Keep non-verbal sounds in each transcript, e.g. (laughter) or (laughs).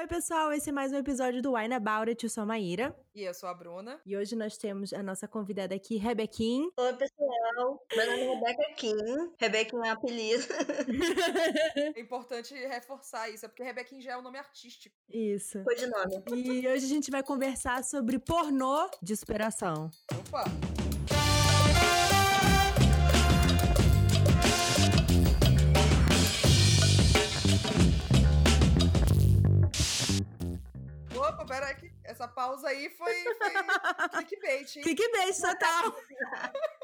Oi, pessoal, esse é mais um episódio do Wine About It. Eu sou a Maíra. E eu sou a Bruna. E hoje nós temos a nossa convidada aqui, Rebequim. Oi, pessoal. Meu nome é Rebeca Kim. Rebequim é apelido. (laughs) é importante reforçar isso, é porque Rebequim já é o um nome artístico. Isso. Foi de nome. E hoje a gente vai conversar sobre pornô de superação. Opa! Pera aí, essa pausa aí foi, foi (laughs) clickbait, hein? Clickbait total! (laughs)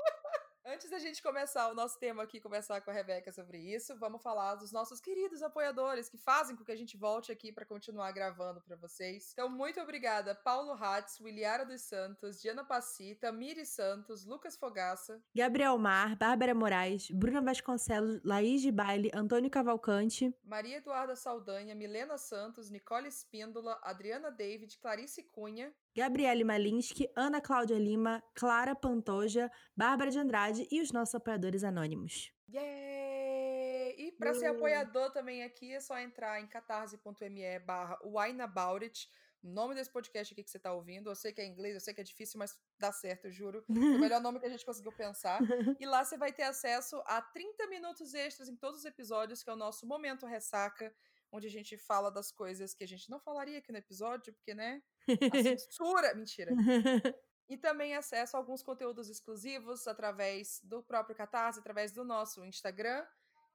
Antes da gente começar o nosso tema aqui, conversar com a Rebeca sobre isso, vamos falar dos nossos queridos apoiadores que fazem com que a gente volte aqui para continuar gravando para vocês. Então, muito obrigada, Paulo Hatz, Williara dos Santos, Diana Passita, Miri Santos, Lucas Fogaça, Gabriel Mar, Bárbara Moraes, Bruna Vasconcelos, Laís de Baile, Antônio Cavalcante, Maria Eduarda Saldanha, Milena Santos, Nicole Espíndola, Adriana David, Clarice Cunha, Gabriele Malinsky, Ana Cláudia Lima, Clara Pantoja, Bárbara de Andrade e os nossos apoiadores anônimos. Yeah! E para ser apoiador também aqui é só entrar em catarse.me barra wineaboutit. O nome desse podcast aqui que você está ouvindo, eu sei que é inglês, eu sei que é difícil, mas dá certo, eu juro. É o melhor nome que a gente conseguiu pensar. (laughs) E lá você vai ter acesso a 30 minutos extras em todos os episódios, que é o nosso Momento Ressaca, onde a gente fala das coisas que a gente não falaria aqui no episódio, porque, né? A (laughs) censura. Mentira. (laughs) E também acesso a alguns conteúdos exclusivos através do próprio Catarse, através do nosso Instagram.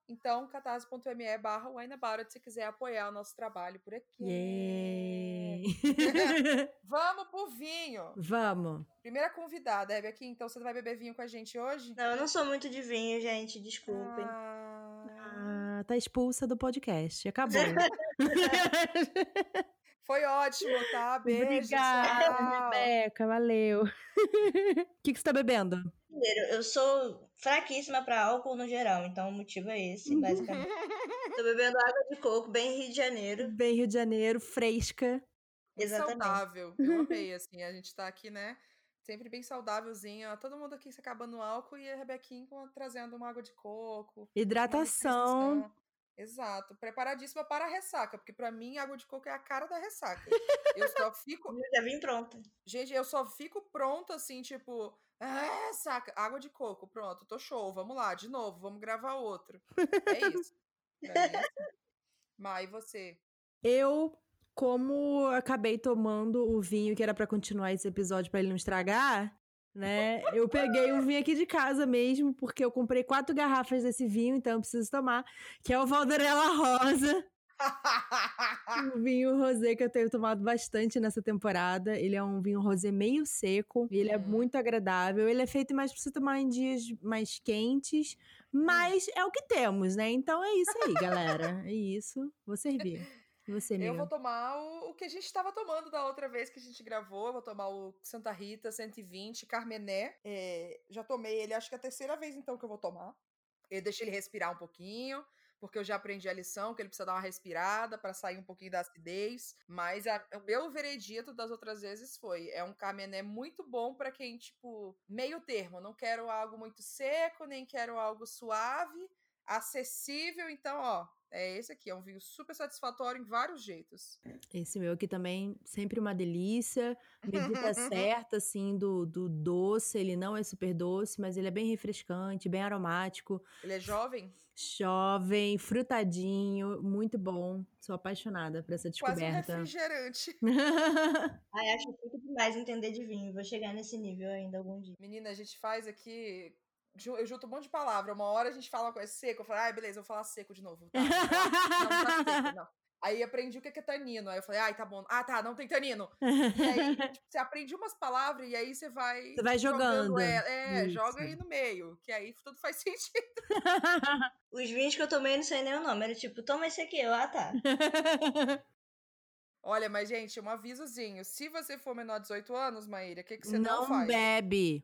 Então, catarse.me barra se quiser apoiar o nosso trabalho por aqui. (laughs) Vamos pro vinho! Vamos! Primeira convidada, Hebe, aqui. Então, você vai beber vinho com a gente hoje? Não, eu não sou muito de vinho, gente. Desculpem. Ah, ah tá expulsa do podcast. Acabou. (laughs) Foi ótimo, tá? (laughs) Beijo. Obrigada, Rebeca. Valeu. O (laughs) que, que você tá bebendo? Eu sou fraquíssima para álcool no geral, então o motivo é esse, basicamente. Tô bebendo água de coco, bem Rio de Janeiro. Bem Rio de Janeiro, fresca. Exatamente. Saudável. Eu amei, assim. A gente tá aqui, né? Sempre bem saudávelzinha. Todo mundo aqui se acabando álcool e a Rebequinha trazendo uma água de coco. Hidratação. Exato, preparadíssima para a ressaca, porque para mim água de coco é a cara da ressaca. Eu só (laughs) fico. Eu já vim pronta. Gente, eu só fico pronta assim, tipo, ah, saca, água de coco, pronto, tô show, vamos lá, de novo, vamos gravar outro. É isso. É isso. Mai, você? (laughs) Eu, como acabei tomando o vinho que era para continuar esse episódio para ele não estragar, né? Eu peguei um vinho aqui de casa mesmo, porque eu comprei quatro garrafas desse vinho, então eu preciso tomar, que é o Valderella Rosa. (laughs) um vinho rosé que eu tenho tomado bastante nessa temporada. Ele é um vinho rosé meio seco, ele é hum. muito agradável. Ele é feito mais para você tomar em dias mais quentes, hum. mas é o que temos, né? Então é isso aí, galera. É isso. Vou servir. Você, Eu vou tomar o, o que a gente estava tomando da outra vez que a gente gravou. Eu vou tomar o Santa Rita 120 Carmené. É, já tomei ele, acho que é a terceira vez então que eu vou tomar. Eu deixei ele respirar um pouquinho, porque eu já aprendi a lição que ele precisa dar uma respirada para sair um pouquinho da acidez. Mas a, o meu veredito das outras vezes foi: é um Carmené muito bom para quem, tipo, meio termo. Não quero algo muito seco, nem quero algo suave, acessível. Então, ó, é esse aqui, é um vinho super satisfatório em vários jeitos. Esse meu aqui também, sempre uma delícia. Medida (laughs) certa, assim, do, do doce. Ele não é super doce, mas ele é bem refrescante, bem aromático. Ele é jovem? Jovem, frutadinho, muito bom. Sou apaixonada por essa descoberta. Quase um refrigerante. (laughs) Ai, acho muito demais entender de vinho. Vou chegar nesse nível ainda algum dia. Menina, a gente faz aqui eu junto um monte de palavra. Uma hora a gente fala uma coisa seco, eu falo, ai, beleza, eu vou falar seco de novo. Tá, não, não, tá seco, não. Aí aprendi o que é tanino. Aí eu falei, ai, tá bom. Ah, tá, não tem tanino. E aí, (laughs) tipo, você aprende umas palavras e aí você vai. Você vai jogando. É, é joga aí no meio, que aí tudo faz (laughs) sentido. (laughs) Os vinhos que eu tomei não sei nem o nome. Era tipo, toma esse aqui. Eu, ah, tá. Olha, mas, gente, um avisozinho. Se você for menor de 18 anos, Maíra, o que, que você não, não faz? Não bebe.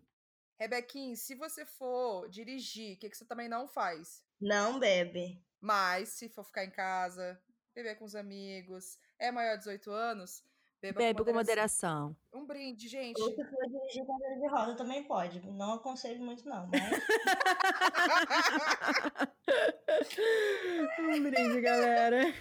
Rebequim, se você for dirigir, o que, que você também não faz? Não bebe. Mas, se for ficar em casa, beber com os amigos, é maior de 18 anos, beba Bebe com moderação. Um brinde, gente. Ou se for dirigir cadeira de roda também pode. Não aconselho muito, não. Mas... (laughs) um brinde, galera.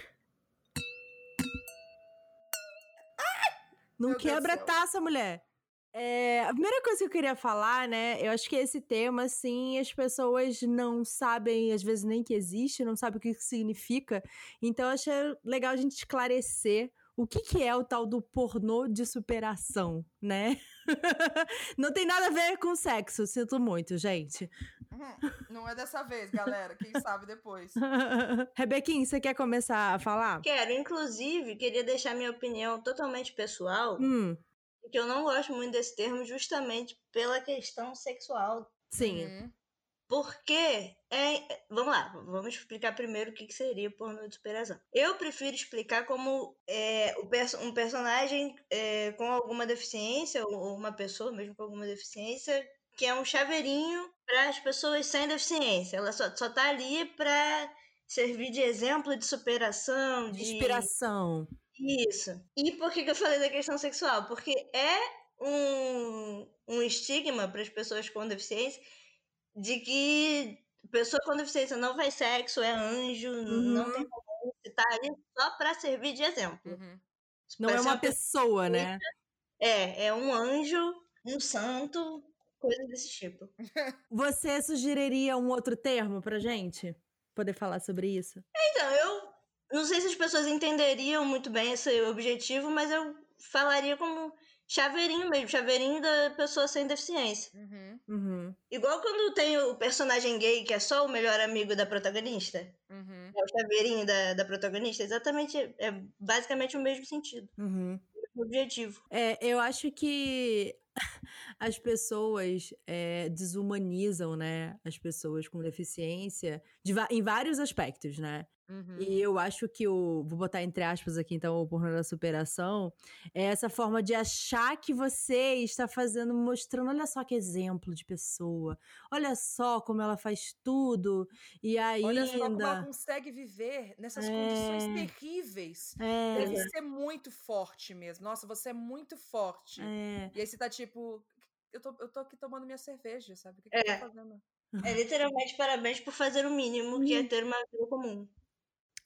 Não Meu quebra céu. taça, mulher. É, a primeira coisa que eu queria falar, né? Eu acho que esse tema, assim, as pessoas não sabem, às vezes, nem que existe, não sabem o que isso significa. Então, eu achei legal a gente esclarecer o que, que é o tal do pornô de superação, né? (laughs) não tem nada a ver com sexo, sinto muito, gente. (laughs) Não é dessa vez, galera. Quem sabe depois. (laughs) Rebequinha, você quer começar a falar? Quero, inclusive, queria deixar minha opinião totalmente pessoal, Hum, que eu não gosto muito desse termo justamente pela questão sexual. sim. Uhum. Porque é. Vamos lá, vamos explicar primeiro o que que seria o pornô de superação. Eu prefiro explicar como é, um personagem é, com alguma deficiência, ou ou uma pessoa mesmo com alguma deficiência, que é um chaveirinho para as pessoas sem deficiência. Ela só, só tá ali para servir de exemplo de superação, De de inspiração. Isso. E por que, que eu falei da questão sexual? Porque é um, um estigma para as pessoas com deficiência de que pessoa com deficiência não faz sexo, é anjo, não Uhum. tem romance, tá ali só para servir de exemplo. Uhum. Não Pra é uma pessoa, né? É, é um anjo, um santo, coisa desse tipo. Você sugeriria um outro termo pra gente? Poder falar sobre isso? Então, eu não sei se as pessoas entenderiam muito bem esse objetivo, mas eu falaria como chaveirinho mesmo, chaveirinho da pessoa sem deficiência. Uhum. Uhum. Igual quando tem o personagem gay que é só o melhor amigo da protagonista. Uhum. É o chaveirinho da, da protagonista. Exatamente, é basicamente o mesmo sentido, Uhum. o objetivo. É, eu acho que (laughs) as pessoas é, desumanizam, né? As pessoas com deficiência de em vários aspectos, né? Uhum. E eu acho que o. Vou botar entre aspas aqui, então, o pornô da superação. É essa forma de achar que você está fazendo, mostrando, olha só que exemplo de pessoa. Olha só como ela faz tudo. E ainda. Olha só como ela consegue viver nessas condições É. terríveis. É, Deve ser muito forte mesmo. Nossa, você é muito forte. é. E aí você tá tipo, eu tô, eu tô aqui tomando minha cerveja, sabe? O que, que eu É. tô fazendo? É literalmente parabéns por fazer o mínimo, que é ter uma vida comum.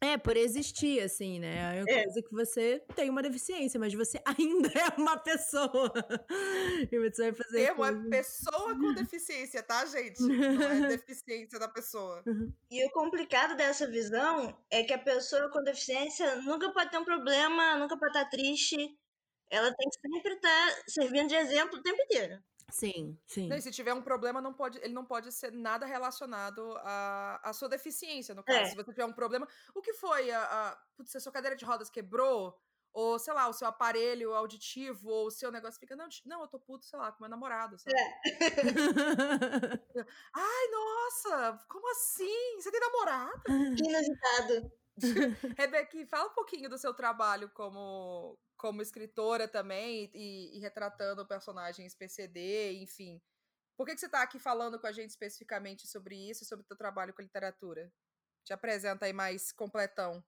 É, por existir, assim, né? É uma É. coisa que você tem uma deficiência, mas você (laughs) ainda é uma pessoa. e você vai fazer. Termo é coisas- pessoa com deficiência, tá, gente? Não é (laughs) deficiência da pessoa. E o complicado dessa visão é que a pessoa com deficiência nunca pode ter um problema, nunca pode estar triste. Ela tem que sempre estar servindo de exemplo o tempo inteiro. Sim, sim. Não, e se tiver um problema, não pode, ele não pode ser nada relacionado à, à sua deficiência, no caso. É. Se você tiver um problema, o que foi? A, a, putz, a sua cadeira de rodas quebrou? Ou, sei lá, o seu aparelho auditivo, ou o seu negócio fica, não, não, eu tô puto, sei lá, com meu namorado, sabe? (laughs) Ai, nossa, como assim? Você tem namorado? Que (laughs) inusitado. (laughs) Rebeca, fala um pouquinho do seu trabalho como, como escritora também e, e retratando personagens PCD, enfim. Por que, que você está aqui falando com a gente especificamente sobre isso e sobre o teu trabalho com literatura? Te apresenta aí mais completão.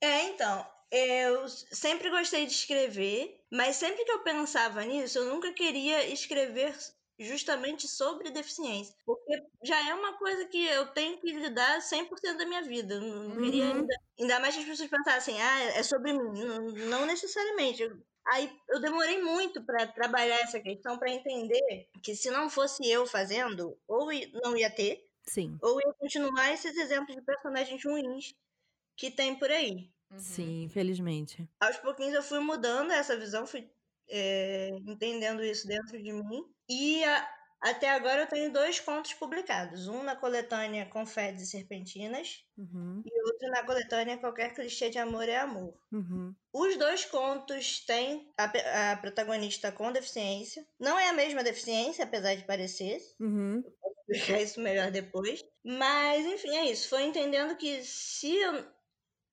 É, então, eu sempre gostei de escrever, mas sempre que eu pensava nisso, eu nunca queria escrever justamente sobre deficiência, porque já é uma coisa que eu tenho que lidar 100% da minha vida. Eu Não não queria Uhum. ainda, ainda mais que as pessoas pensassem, ah, é sobre mim. Não, não necessariamente. Eu- Aí eu demorei muito para trabalhar essa questão, para entender que se não fosse eu fazendo, ou não ia ter, Sim, ou ia continuar esses exemplos de personagens ruins que tem por aí. Uhum. sim, infelizmente. Aos pouquinhos eu fui mudando essa visão, fui é, entendendo isso dentro de mim. E a- até agora eu tenho dois contos publicados. Um na coletânea Confetes e Serpentinas Uhum, e outro na coletânea Qualquer Clichê de Amor é Amor. uhum, Os dois contos têm a, a protagonista com deficiência. Não é a mesma deficiência, apesar de parecer. uhum. Explicar isso melhor depois. Mas, enfim, é isso. Foi entendendo que se eu,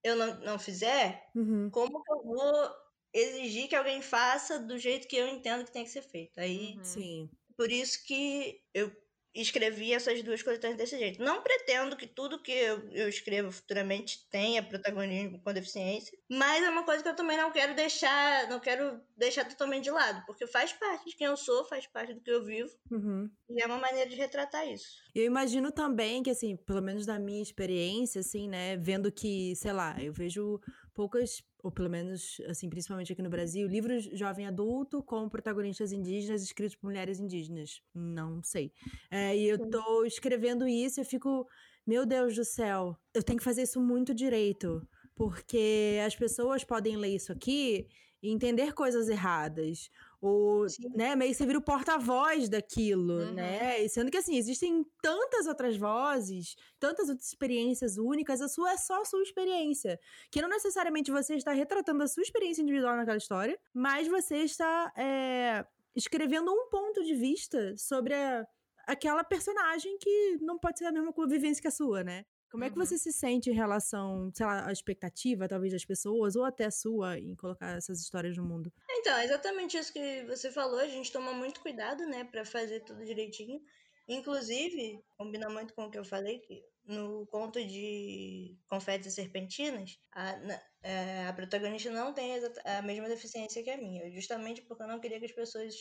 eu não, não fizer, Uhum. como que eu vou exigir que alguém faça do jeito que eu entendo que tem que ser feito? Aí, Uhum. Sim. por isso que eu escrevi essas duas coletâneas desse jeito. Não pretendo que tudo que eu, eu escrevo futuramente tenha protagonismo com deficiência, mas é uma coisa que eu também não quero deixar, não quero deixar totalmente de lado, porque faz parte de quem eu sou, faz parte do que eu vivo, Uhum. e é uma maneira de retratar isso. Eu imagino também que, assim, pelo menos da minha experiência, assim, né, vendo que, sei lá, eu vejo poucas ou pelo menos, assim, principalmente aqui no Brasil, livros jovem adulto com protagonistas indígenas escritos por mulheres indígenas. Não sei. É, e eu tô escrevendo isso e eu fico, meu Deus do céu, eu tenho que fazer isso muito direito. Porque as pessoas podem ler isso aqui e entender coisas erradas. Ou, Sim. né, meio que você vira o porta-voz daquilo, Uhum. né? E sendo que, assim, existem tantas outras vozes, tantas outras experiências únicas, a sua é só a sua experiência. Que não necessariamente você está retratando a sua experiência individual naquela história, mas você está é, escrevendo um ponto de vista sobre a- aquela personagem que não pode ser a mesma vivência que a sua, né? Como é que Uhum. você se sente em relação, sei lá, à expectativa, talvez, das pessoas, ou até a sua, em colocar essas histórias no mundo? Então, é exatamente isso que você falou. A gente toma muito cuidado, né, pra fazer tudo direitinho. Inclusive, combina muito com o que eu falei, que no conto de Confetes e Serpentinas, a, na- é, a protagonista não tem a a mesma deficiência que a minha. Justamente porque eu não queria que as pessoas.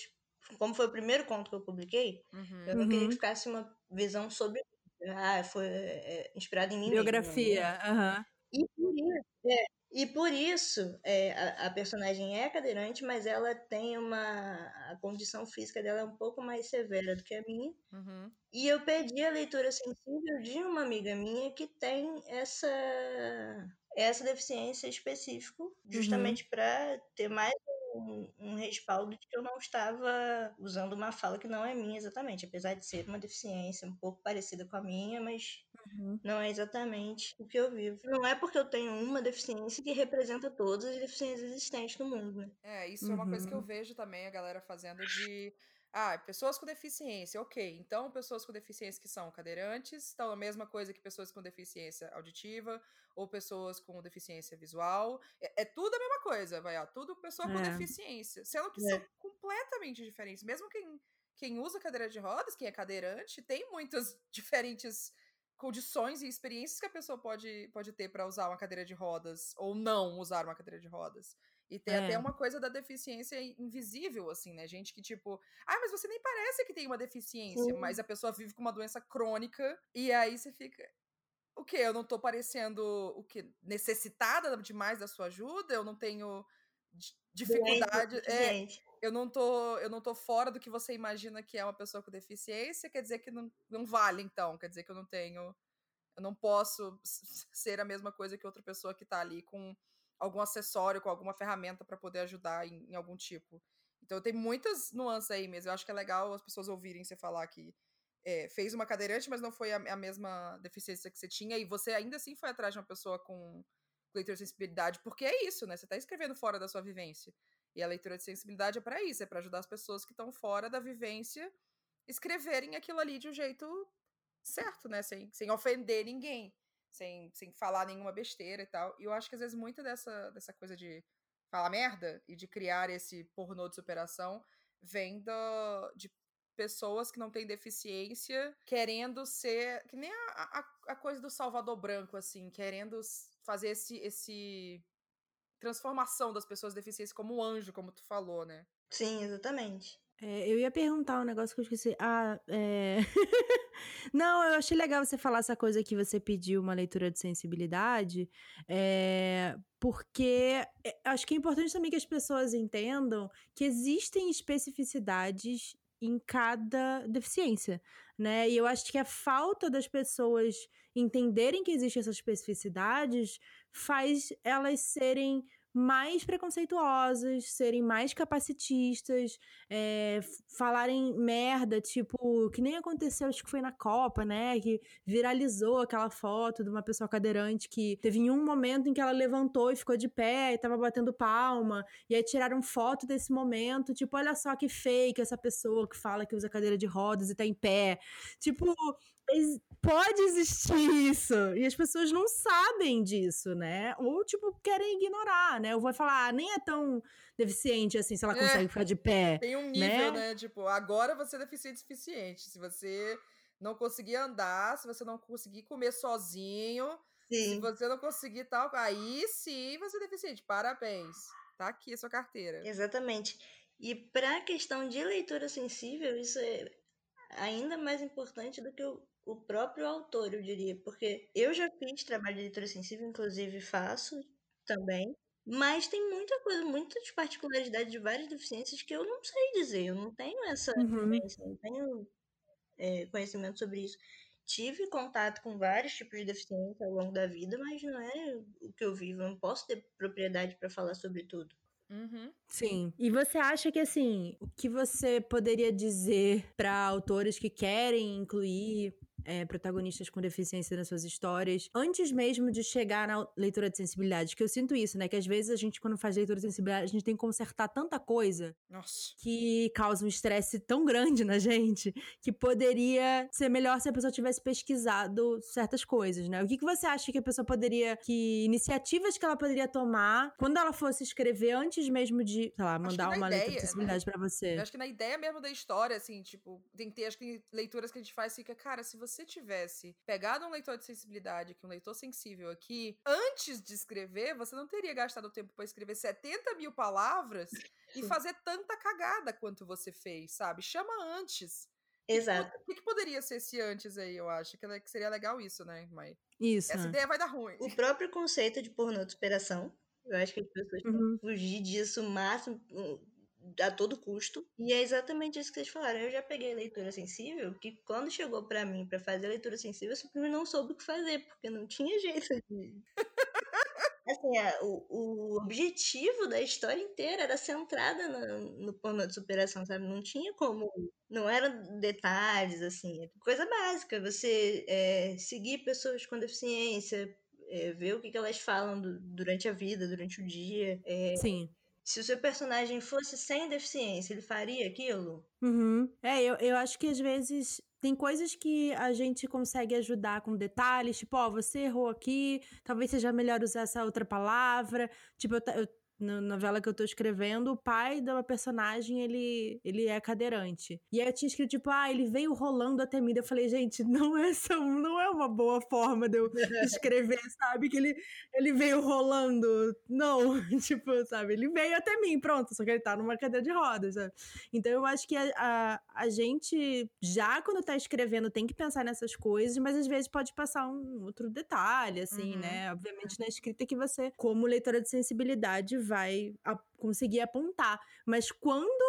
Como foi o primeiro conto que eu publiquei, Uhum. eu não queria Uhum. que ficasse uma visão sobre. Ah, foi é, inspirado em mim. Biografia, né? aham. E por isso, é, e por isso é, a, a personagem é cadeirante, mas ela tem uma. A condição física dela é um pouco mais severa do que a minha. Uhum. E eu pedi a leitura sensível de uma amiga minha que tem essa, essa deficiência específica, justamente para ter mais um, um respaldo de que eu não estava usando uma fala que não é minha exatamente, apesar de ser uma deficiência um pouco parecida com a minha, mas Uhum. não é exatamente o que eu vivo. Não é porque eu tenho uma deficiência que representa todas as deficiências existentes no mundo, né? É, isso é uma coisa que eu Uhum. vejo também a galera fazendo de. Ah, pessoas com deficiência, ok. Então, pessoas com deficiência que são cadeirantes estão a mesma coisa que pessoas com deficiência auditiva ou pessoas com deficiência visual. É, é tudo a mesma coisa, vai, ó. Tudo pessoa com É. deficiência. Sendo que É. são completamente diferentes. Mesmo quem, quem usa cadeira de rodas, quem é cadeirante, tem muitas (laughs) diferentes condições e experiências que a pessoa pode, pode ter para usar uma cadeira de rodas ou não usar uma cadeira de rodas. E tem É. até uma coisa da deficiência invisível, assim, né? Gente que, tipo, ah, mas você nem parece que tem uma deficiência, Sim. mas a pessoa vive com uma doença crônica, e aí você fica. O quê? Eu não tô parecendo o quê? Necessitada demais da sua ajuda? Eu não tenho di- dificuldade. Doente É, suficiente. eu não tô, eu não tô fora do que você imagina que é uma pessoa com deficiência, quer dizer que não, não vale, então. Quer dizer que eu não tenho. Eu não posso ser a mesma coisa que outra pessoa que tá ali com algum acessório, com alguma ferramenta para poder ajudar em, em algum tipo. Então tem muitas nuances aí mesmo. Eu acho que é legal as pessoas ouvirem você falar que é, fez uma cadeirante, mas não foi a, a mesma deficiência que você tinha, e você ainda assim foi atrás de uma pessoa com leitura de sensibilidade, porque é isso, né? Você tá escrevendo fora da sua vivência. E a leitura de sensibilidade é para isso, é para ajudar as pessoas que estão fora da vivência escreverem aquilo ali de um jeito certo, né? Sem, sem ofender ninguém, sem, sem falar nenhuma besteira e tal. E eu acho que às vezes muita dessa, dessa coisa de falar merda e de criar esse pornô de superação vem do, de pessoas que não têm deficiência querendo ser. Que nem a, a, a coisa do Salvador Branco, assim, querendo fazer esse. esse transformação das pessoas deficientes como um anjo, como tu falou, né? Sim, exatamente. É, eu ia perguntar um negócio que eu esqueci. Ah, é. (laughs) Não, eu achei legal você falar essa coisa que você pediu uma leitura de sensibilidade, é, porque é, acho que é importante também que as pessoas entendam que existem especificidades em cada deficiência, né? E eu acho que a falta das pessoas entenderem que existem essas especificidades faz elas serem mais preconceituosas, serem mais capacitistas, é, falarem merda, tipo, que nem aconteceu, acho que foi na Copa, né? Que viralizou aquela foto de uma pessoa cadeirante que teve em um momento em que ela levantou e ficou de pé e tava batendo palma, e aí tiraram foto desse momento, tipo, olha só que fake essa pessoa que fala que usa cadeira de rodas e tá em pé. Tipo, pode existir isso. E as pessoas não sabem disso, né? Ou, tipo, querem ignorar, né? Ou vai falar, ah, nem é tão deficiente assim, se ela consegue É, ficar de pé. Tem um nível, né? né? Tipo, agora você é deficiente suficiente. Se você não conseguir andar, se você não conseguir comer sozinho, Sim. se você não conseguir tal, aí sim você é deficiente. Parabéns. Tá aqui a sua carteira. Exatamente. E para a questão de leitura sensível, isso é ainda mais importante do que o, o próprio autor, eu diria. Porque eu já fiz trabalho de leitura sensível, inclusive faço também. Mas tem muita coisa, muitas particularidades de várias deficiências que eu não sei dizer. Eu não tenho essa Uhum. não tenho é, conhecimento sobre isso. Tive contato com vários tipos de deficiência ao longo da vida, mas não é o que eu vivo. Eu não posso ter propriedade para falar sobre tudo. Uhum. Sim. E você acha que, assim, o que você poderia dizer para autores que querem incluir é, protagonistas com deficiência nas suas histórias, antes mesmo de chegar na leitura de sensibilidade? Que eu sinto isso, né? Que às vezes a gente, quando faz leitura de sensibilidade, a gente tem que consertar tanta coisa Nossa. que causa um estresse tão grande na gente que poderia ser melhor se a pessoa tivesse pesquisado certas coisas, né? O que, que você acha que a pessoa poderia. Que iniciativas que ela poderia tomar quando ela fosse escrever antes mesmo de, sei lá, mandar uma leitura ideia, de sensibilidade pra você? Eu acho que na ideia mesmo da história, assim, tipo, tem que ter, acho que leituras que a gente faz, fica, cara, se você tivesse pegado um leitor de sensibilidade aqui, um leitor sensível aqui, antes de escrever, você não teria gastado tempo pra escrever 70 mil palavras e fazer tanta cagada quanto você fez, sabe? Chama antes. Exato. O que, que poderia ser esse antes aí, eu acho? Que, que seria legal isso, né? Mas Isso. essa né? ideia vai dar ruim. O próprio conceito de pornô de superação, eu acho que as pessoas têm Uhum. que fugir disso o máximo, uh, a todo custo. E é exatamente isso que vocês falaram. Eu já peguei leitura sensível, que quando chegou pra mim pra fazer leitura sensível, eu simplesmente não soube o que fazer, porque não tinha jeito de. (laughs) Assim, a- o, o objetivo da história inteira era centrada no, no pornô de superação, sabe? Não tinha como. Não eram detalhes, assim. é Coisa básica. Você é, seguir pessoas com deficiência, é, ver o que, que elas falam du- durante a vida, durante o dia. É, Sim. Se o seu personagem fosse sem deficiência, ele faria aquilo? Uhum. É, eu, eu acho que às vezes tem coisas que a gente consegue ajudar com detalhes, tipo, ó, você errou aqui, talvez seja melhor usar essa outra palavra. Tipo, eu, eu- na novela que eu tô escrevendo, o pai da personagem, ele, ele é cadeirante. E aí eu tinha escrito, tipo, ah, ele veio rolando até mim. Eu falei, gente, (laughs) não é, essa, não é uma boa forma de eu escrever, (laughs) sabe? Que ele, ele veio rolando. Não, (laughs) tipo, sabe? Ele veio até mim, pronto, só que ele tá numa cadeira de rodas, sabe? Então eu acho que a, a, a gente, já quando tá escrevendo, tem que pensar nessas coisas, mas às vezes pode passar um outro detalhe, assim, Uhum. né? Obviamente na escrita que você, como leitora de sensibilidade, vai a- conseguir apontar. Mas quando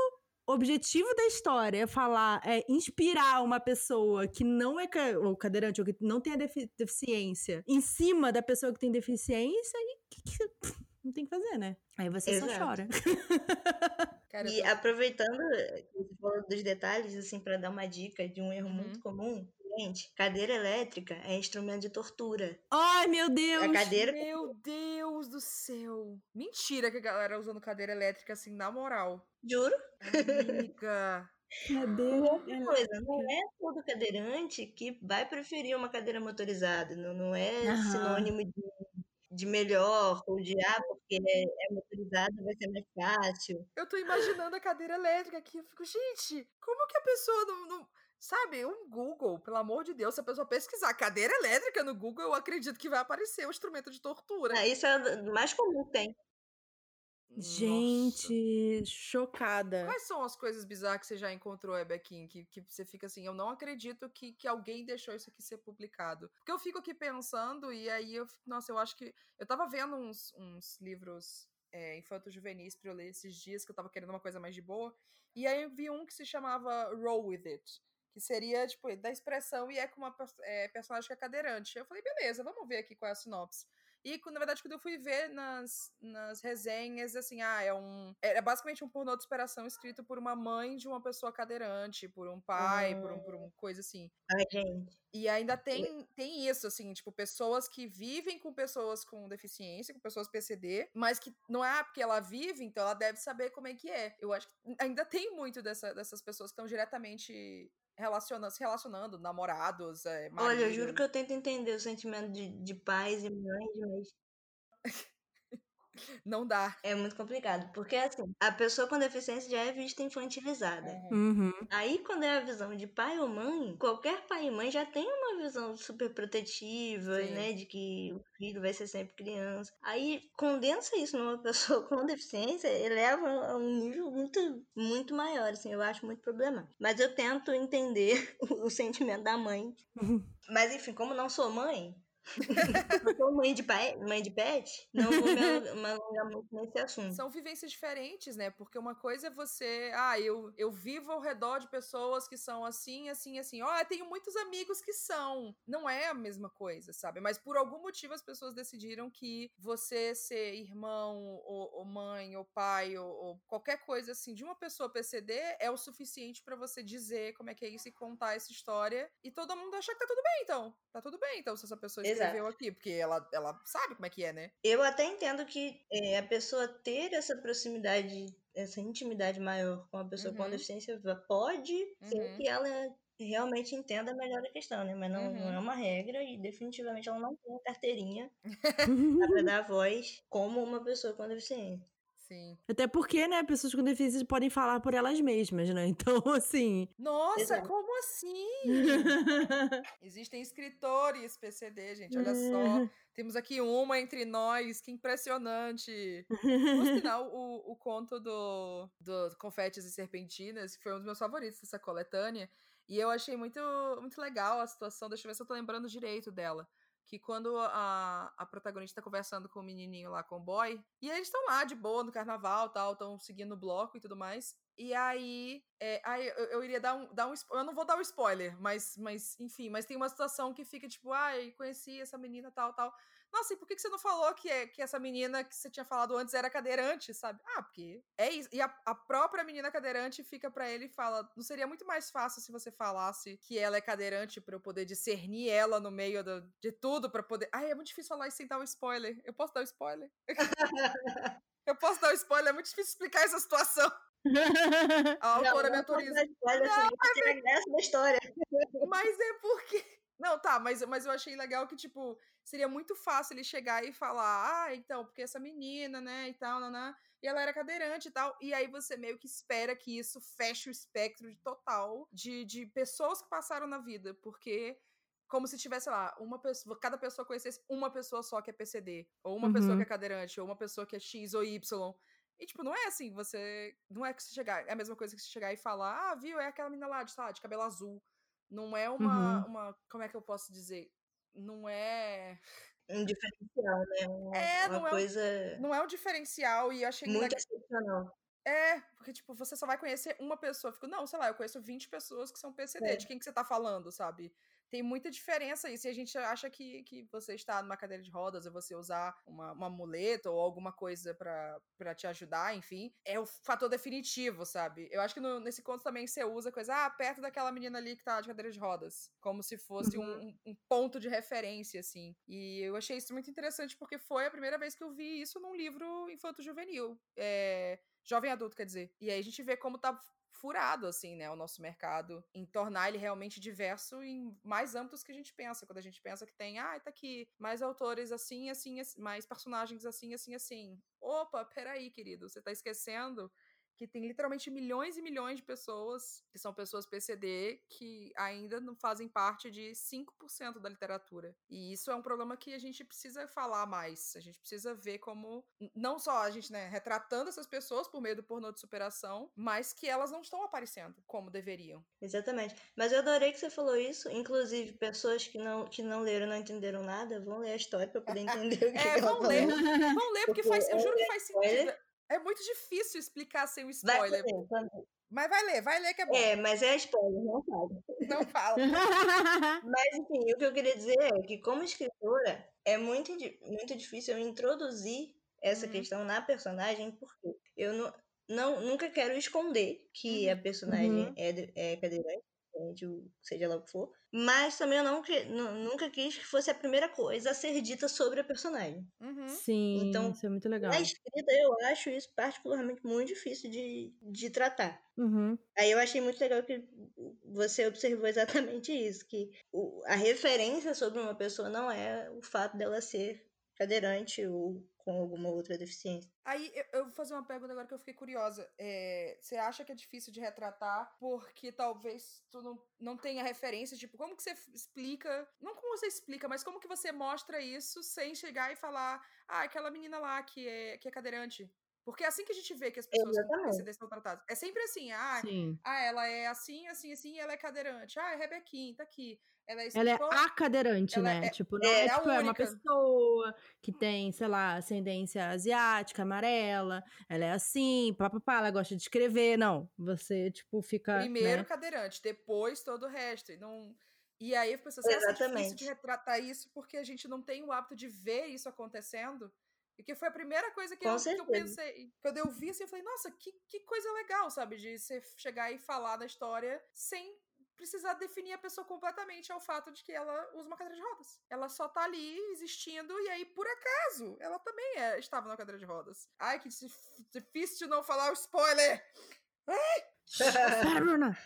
o objetivo da história é falar, é inspirar uma pessoa que não é ca- ou cadeirante, ou que não tem a defi- deficiência, em cima da pessoa que tem deficiência, aí que, que- (laughs) não tem que fazer, né? Aí você só Exato. chora. (laughs) Cara, E tô- aproveitando eh, que você falou dos detalhes, assim, para dar uma dica de um erro Uhum. muito comum, gente, cadeira elétrica é instrumento de tortura. Ai, meu Deus! A cadeira Meu Deus do céu. Mentira que a galera usando cadeira elétrica assim, na moral. Juro. Amiga. (laughs) Cadeira Outra coisa, não é todo cadeirante que vai preferir uma cadeira motorizada. Não, não é sinônimo de, de melhor ou de ah, porque é, é motorizada vai ser mais fácil. Eu tô imaginando a cadeira elétrica aqui. Eu fico, gente, como que a pessoa não. não- Sabe, um Google, pelo amor de Deus, se a pessoa pesquisar cadeira elétrica no Google, eu acredito que vai aparecer o instrumento de tortura. Ah, isso é o mais comum que tem. Nossa. Gente, chocada. Quais são as coisas bizarras que você já encontrou, Ebequim, que, que você fica assim, eu não acredito que, que alguém deixou isso aqui ser publicado. Porque eu fico aqui pensando, e aí eu fico, nossa, eu acho que. Eu tava vendo uns, uns livros é, infanto-juvenis pra eu ler esses dias, que eu tava querendo uma coisa mais de boa. E aí eu vi um que se chamava Roll With It. Que seria, tipo, da expressão e é com uma é, personagem que é cadeirante. Eu falei, beleza, vamos ver aqui qual é a sinopse. E, na verdade, quando eu fui ver nas, nas resenhas, assim, ah, é um. É basicamente um pornô de superação escrito por uma mãe de uma pessoa cadeirante, por um pai, por, um, por uma coisa assim. Ai, gente. E ainda tem, tem isso, assim, tipo, pessoas que vivem com pessoas com deficiência, com pessoas PCD, mas que não é porque ela vive, então ela deve saber como é que é. Eu acho que ainda tem muito dessa, dessas pessoas que estão diretamente relacionando, se relacionando, namorados, é, Olha, eu juro que eu tento entender o sentimento de, de pais e mães, mas (laughs) Não dá. é muito complicado. Porque, assim, a pessoa com deficiência já é vista infantilizada. Uhum. Aí, quando é a visão de pai ou mãe, qualquer pai e mãe já tem uma visão super protetiva, Sim. né? De que o filho vai ser sempre criança. Aí, condensa isso numa (laughs) pessoa com deficiência, eleva a um nível muito, muito maior, assim. Eu acho muito problemático. Mas eu tento entender (laughs) o sentimento da mãe. Mas, enfim, como não sou mãe, Eu sou mãe de, pai, mãe de pet, não vou me, alongar muito nesse assunto. São vivências diferentes, né? Porque uma coisa é você. Ah, eu, eu vivo ao redor de pessoas que são assim, assim, assim. Ó, oh, eu tenho muitos amigos que são. Não é a mesma coisa, sabe? Mas por algum motivo as pessoas decidiram que você ser irmão, ou, ou mãe, ou pai, ou, ou, qualquer coisa assim de uma pessoa PCD é o suficiente para você dizer como é que é isso e contar essa história. E todo mundo achar que tá tudo bem, então. Tá tudo bem, então, se essa pessoa Exato. aqui. Porque ela, ela sabe como é que é, né? Eu até entendo que é, a pessoa ter essa proximidade, essa intimidade maior com a pessoa uhum. com deficiência pode uhum. ser que ela realmente entenda melhor a questão, né? Mas não, uhum. não é uhum. uma regra e definitivamente ela não tem carteirinha (laughs) para dar voz como uma pessoa com deficiência. Sim. Até porque, né, pessoas com deficiência podem falar por elas mesmas, né? (laughs) Então, assim. Nossa, Exato. como assim? (laughs) Existem escritores PCD, gente, olha só. Temos aqui uma entre nós, que impressionante. (laughs) Por sinal, o, o conto do, do Confetes e Serpentinas, que foi um dos meus favoritos dessa coletânea. E eu achei muito, muito legal a situação. Deixa eu ver se eu tô lembrando direito dela que quando a, a protagonista tá conversando com o menininho lá, com o boy, e eles estão lá de boa no carnaval, tal, estão seguindo o bloco e tudo mais. E aí, é, aí eu, eu, iria dar um, dar um. Eu não vou dar um spoiler, mas, mas, enfim, mas tem uma situação que fica tipo, ai, conheci essa menina, tal, tal. Nossa, e por que, que você não falou que, é, que essa menina que você tinha falado antes era cadeirante, sabe? Ah, porque é isso. E a, a própria menina cadeirante fica para ele e fala: não seria muito mais fácil se você falasse que ela é cadeirante para eu poder discernir ela no meio do, de tudo, para poder. Ai, é muito difícil falar isso sem dar um spoiler. Eu posso dar um spoiler? (laughs) eu posso dar um spoiler, é muito difícil explicar essa situação. A autora me autoriza. Spoiler, não, é... da história. Mas é porque. Não, tá, mas, mas eu achei legal que, tipo, seria muito fácil ele chegar e falar, ah, então, porque essa menina, né, e tal, naná, e ela era cadeirante e tal, e aí você meio que espera que isso feche o espectro de total de, de pessoas que passaram na vida, porque como se tivesse lá, uma pessoa, cada pessoa conhecesse uma pessoa só que é PCD, ou uma uhum. pessoa que é cadeirante, ou uma pessoa que é X ou Y. E, tipo, não é assim, você. Não é que você chegar. É a mesma coisa que você chegar e falar, ah, viu, é aquela menina lá de, tá, de cabelo azul. Não é uma, uhum. uma. Como é que eu posso dizer? Não é. Um diferencial, né? Uma, é, uma não coisa. É um, não é um diferencial e eu achei Muito legal. excepcional. É, porque, tipo, você só vai conhecer uma pessoa. Eu fico, não, sei lá, eu conheço 20 pessoas que são PCD. É. De quem que você tá falando, sabe? Tem muita diferença isso. E a gente acha que, que você está numa cadeira de rodas ou você usar uma, uma muleta ou alguma coisa para te ajudar, enfim, é o fator definitivo, sabe? Eu acho que no, nesse conto também você usa coisa, ah, perto daquela menina ali que tá de cadeira de rodas. Como se fosse uhum. um, um, ponto de referência, assim. E eu achei isso muito interessante porque foi a primeira vez que eu vi isso num livro infanto-juvenil. É, jovem adulto, quer dizer. E aí a gente vê como tá furado, assim, né, o nosso mercado, em tornar ele realmente diverso em mais âmbitos que a gente pensa. Quando a gente pensa que tem, ah, tá aqui, mais autores assim, assim, assim mais personagens assim, assim, assim. Opa, peraí, querido, você tá esquecendo que tem literalmente milhões e milhões de pessoas que são pessoas PCD que ainda não fazem parte de 5% da literatura. E isso é um problema que a gente precisa falar mais. A gente precisa ver como não só a gente, né, retratando essas pessoas por meio do pornô de superação, mas que elas não estão aparecendo como deveriam. Exatamente. Mas eu adorei que você falou isso, inclusive pessoas que não que não leram, não entenderam nada, vão ler a história para poder entender o que É, vão ler. Vão ler porque, porque faz, eu juro que faz sentido. É muito difícil explicar sem o spoiler. Vai mas vai ler, vai ler que é bom. É, mas é spoiler, não fala. Não fala. (laughs) (laughs) mas, enfim, o que eu queria dizer é que, como escritora, é muito, muito difícil eu introduzir essa uhum. questão na personagem, porque eu não, não, nunca quero esconder que uhum. a personagem uhum. é, é cadeirante seja lá o que for. Mas também eu não, nunca quis que fosse a primeira coisa a ser dita sobre a personagem. Uhum. Sim, então, isso é muito legal. Na escrita, eu acho isso particularmente muito difícil de, de tratar. Uhum. Aí eu achei muito legal que você observou exatamente isso, que o, a referência sobre uma pessoa não é o fato dela ser cadeirante ou com alguma outra deficiência. Aí eu, vou fazer uma pergunta agora que eu fiquei curiosa. É, você acha que é difícil de retratar porque talvez tu não, não tenha referência? Tipo, como que você explica? Não como você explica, mas como que você mostra isso sem chegar e falar, ah, aquela menina lá que é, que é cadeirante? Porque é assim que a gente vê que as pessoas com. PCD são tratadas. É sempre assim, ah, Sim. ah, ela é assim, assim, assim, e ela é cadeirante. Ah, é Rebequinha, tá aqui. Ela é Ela é a cadeirante, ela né? é- tipo, não é é, a tipo, é uma pessoa que tem, sei lá, ascendência asiática, amarela, ela é assim, papapá, ela gosta de escrever. Não, você, tipo, fica. Primeiro né? cadeirante, depois todo o resto. E, não... e aí as pessoas assim, "Ah, é difícil de retratar isso porque a gente não tem o hábito de ver isso acontecendo. E que foi a primeira coisa que, eu, que eu pensei. Quando eu vi assim, eu falei, nossa, que, que coisa legal, sabe? De você chegar e falar da história sem precisar definir a pessoa completamente ao fato de que ela usa uma cadeira de rodas. Ela só tá ali existindo e aí, por acaso, ela também é- estava na cadeira de rodas. Ai, que dif- difícil de não falar o spoiler! Bruna!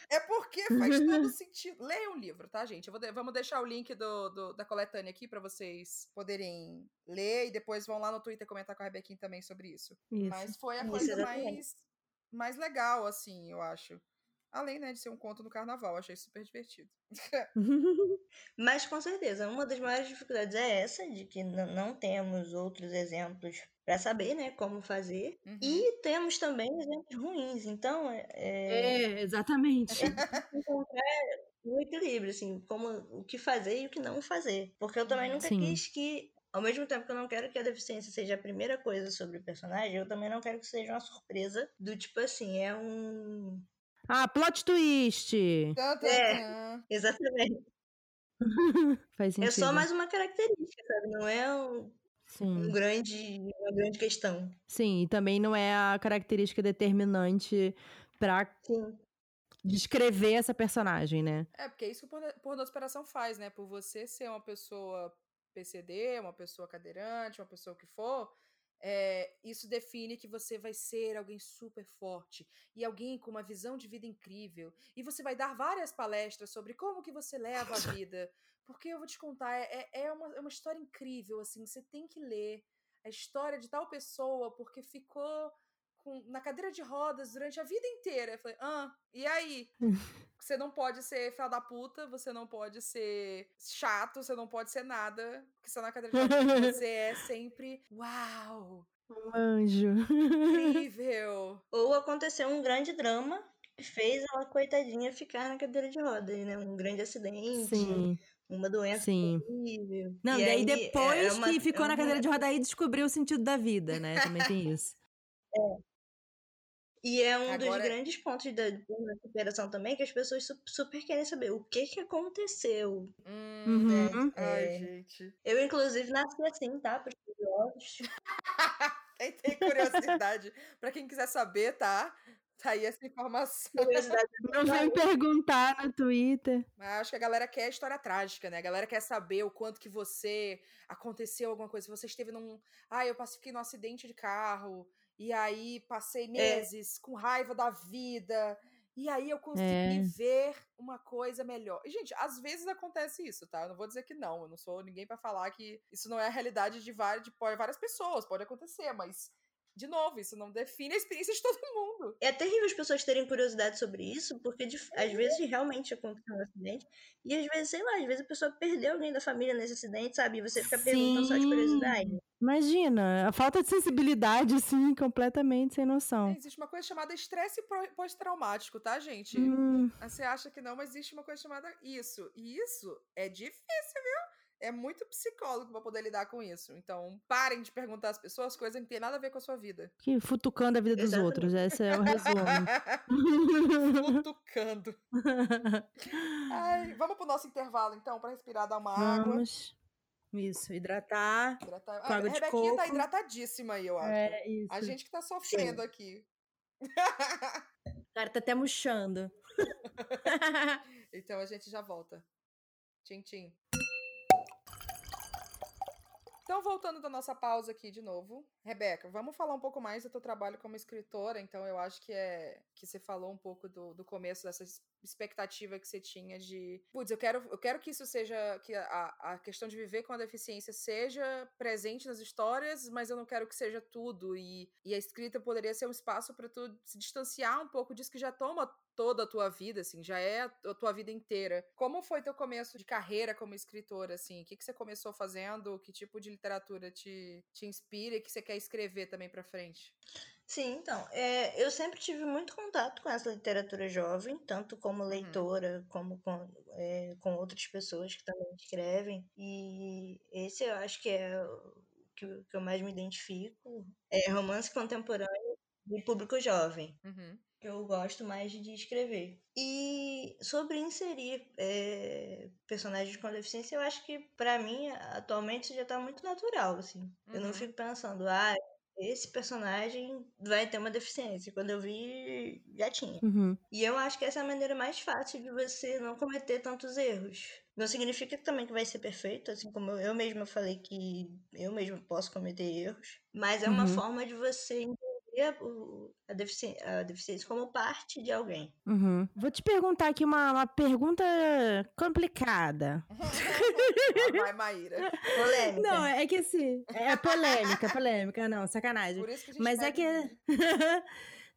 É porque faz todo (laughs) sentido. Leia um livro, tá, gente? Vou de- vamos deixar o link do, do- da coletânea aqui pra vocês poderem ler e depois vão lá no Twitter comentar com a Rebequinha também sobre isso. Isso. Mas foi a Isso, coisa exatamente. mais, mais legal, assim, eu acho. Além, né, de ser um conto no carnaval, achei super divertido. (laughs) Mas com certeza, uma das maiores dificuldades é essa, de que não temos outros exemplos para saber, né, como fazer. Uhum. E temos também exemplos ruins. Então, é, É, exatamente. encontrar o equilíbrio, assim, como o que fazer e o que não fazer. Porque eu também nunca Sim. quis que, ao mesmo tempo que eu não quero que a deficiência seja a primeira coisa sobre o personagem, eu também não quero que seja uma surpresa do tipo assim, é um. Ah, plot twist! É. Exatamente. (laughs) Faz sentido. É só mais uma característica, sabe? Não é um, um grande, uma grande questão. Sim, e também não é a característica determinante pra Sim. descrever essa personagem, né? É, porque é isso que o de superação faz, né? Por você ser uma pessoa PCD, uma pessoa cadeirante, uma pessoa que for, é, isso define que você vai ser alguém super forte e alguém com uma visão de vida incrível. E você vai dar várias palestras sobre como que você leva a (laughs) vida. Porque eu vou te contar, é, é, uma, é uma história incrível, assim, você tem que ler a história de tal pessoa porque ficou com- na cadeira de rodas durante a vida inteira. Eu falei, ah, e aí? (laughs) Você não pode ser filha da puta, você não pode ser chato, você não pode ser nada, porque você é na cadeira de rodas. (laughs) Você é sempre, uau, Um anjo. (laughs) incrível. Ou aconteceu um grande drama que fez ela, coitadinha, ficar na cadeira de rodas, né? Um grande acidente, Sim, uma doença sim. terrível. Não, E daí aí, é depois uma- que ficou é na uma- cadeira de roda aí descobriu o sentido da vida, né? Também tem isso. E é um Agora- dos grandes pontos da, da superação também, que as pessoas su- super querem saber o que que aconteceu. Hum, Uhum. Ai, É. gente. Eu, inclusive, nasci assim, tá? Para os curiosos. (laughs) Quem tem curiosidade, pra quem quiser saber, tá? Tá aí essa informação. Curiosidade (laughs) Não vem perguntar no Twitter. Mas acho que a galera quer história trágica, né? A galera quer saber o quanto que você aconteceu alguma coisa. Se você esteve num. Ah, eu passei fiquei num acidente de carro. E aí passei meses com raiva da vida. E aí eu consegui É. ver uma coisa melhor. E, gente, às vezes acontece isso, tá? Eu não vou dizer que não. Eu não sou ninguém pra falar que isso não é a realidade de várias, de várias pessoas. Pode acontecer, mas. De novo, isso não define a experiência de (laughs) todo mundo. É terrível as pessoas terem curiosidade sobre isso, porque de- às vezes realmente aconteceu um acidente, e às vezes, sei lá, às vezes a pessoa perdeu alguém da família nesse acidente, sabe? E você fica perguntando só de Sim. curiosidade. Imagina, a falta de sensibilidade, assim, completamente sem noção. Existe uma coisa chamada estresse pós-traumático, tá, gente? Hum, Você acha que não, mas existe uma coisa chamada isso. E isso é difícil, viu? É muito psicólogo pra poder lidar com isso. Então, parem de perguntar às pessoas coisas que não tem nada a ver com a sua vida. que futucando a vida dos Exatamente. outros, esse é o resumo. (laughs) Futucando. Ai, vamos pro nosso intervalo, então, pra respirar, dar uma água. Vamos. Isso, hidratar. Hidratar. com A água de Rebequinha tá coco. hidratadíssima aí, eu acho. É, isso. A gente que tá sofrendo aqui. O cara tá até murchando. (laughs) Então a gente já volta. Tchim, tchim. Então, voltando da nossa pausa aqui de novo. Rebeca, vamos falar um pouco mais do teu trabalho como escritora. Então, eu acho que é que você falou um pouco do, do começo dessa es- expectativa que você tinha de. Putz, eu quero, eu quero que isso seja. que a, a questão de viver com a deficiência seja presente nas histórias, mas eu não quero que seja tudo. E, e a escrita poderia ser um espaço para tu se distanciar um pouco disso que já toma toda a tua vida, assim, já é a tua vida inteira. Como foi teu começo de carreira como escritora, assim? O que, que você começou fazendo? Que tipo de literatura te, te inspira e que você quer escrever também pra frente? Sim, então, é, eu sempre tive muito contato com essa literatura jovem, tanto como Uhum. leitora, como com, é, com outras pessoas que também escrevem. E esse eu acho que é o que, eu- que eu mais me identifico. É romance contemporâneo e público jovem. Uhum. eu gosto mais de escrever. E sobre inserir é, personagens com deficiência, eu acho que pra mim atualmente isso já tá muito natural, assim. Eu não Uhum. fico pensando, ah, esse personagem vai ter uma deficiência. Quando eu vi, já tinha. Uhum. E eu acho que essa é a maneira mais fácil de você não cometer tantos erros. Não significa também que vai ser perfeito, assim como eu mesma falei que eu mesma posso cometer erros, mas é uma Uhum. forma de você o- a, defici- a deficiência como parte de alguém. Uhum. Vou te perguntar aqui uma, uma pergunta complicada. (laughs) Vai, Maíra. Polêmica. Não, é que assim. É polêmica, polêmica, não, sacanagem. Por isso que a gente Mas é que. (laughs)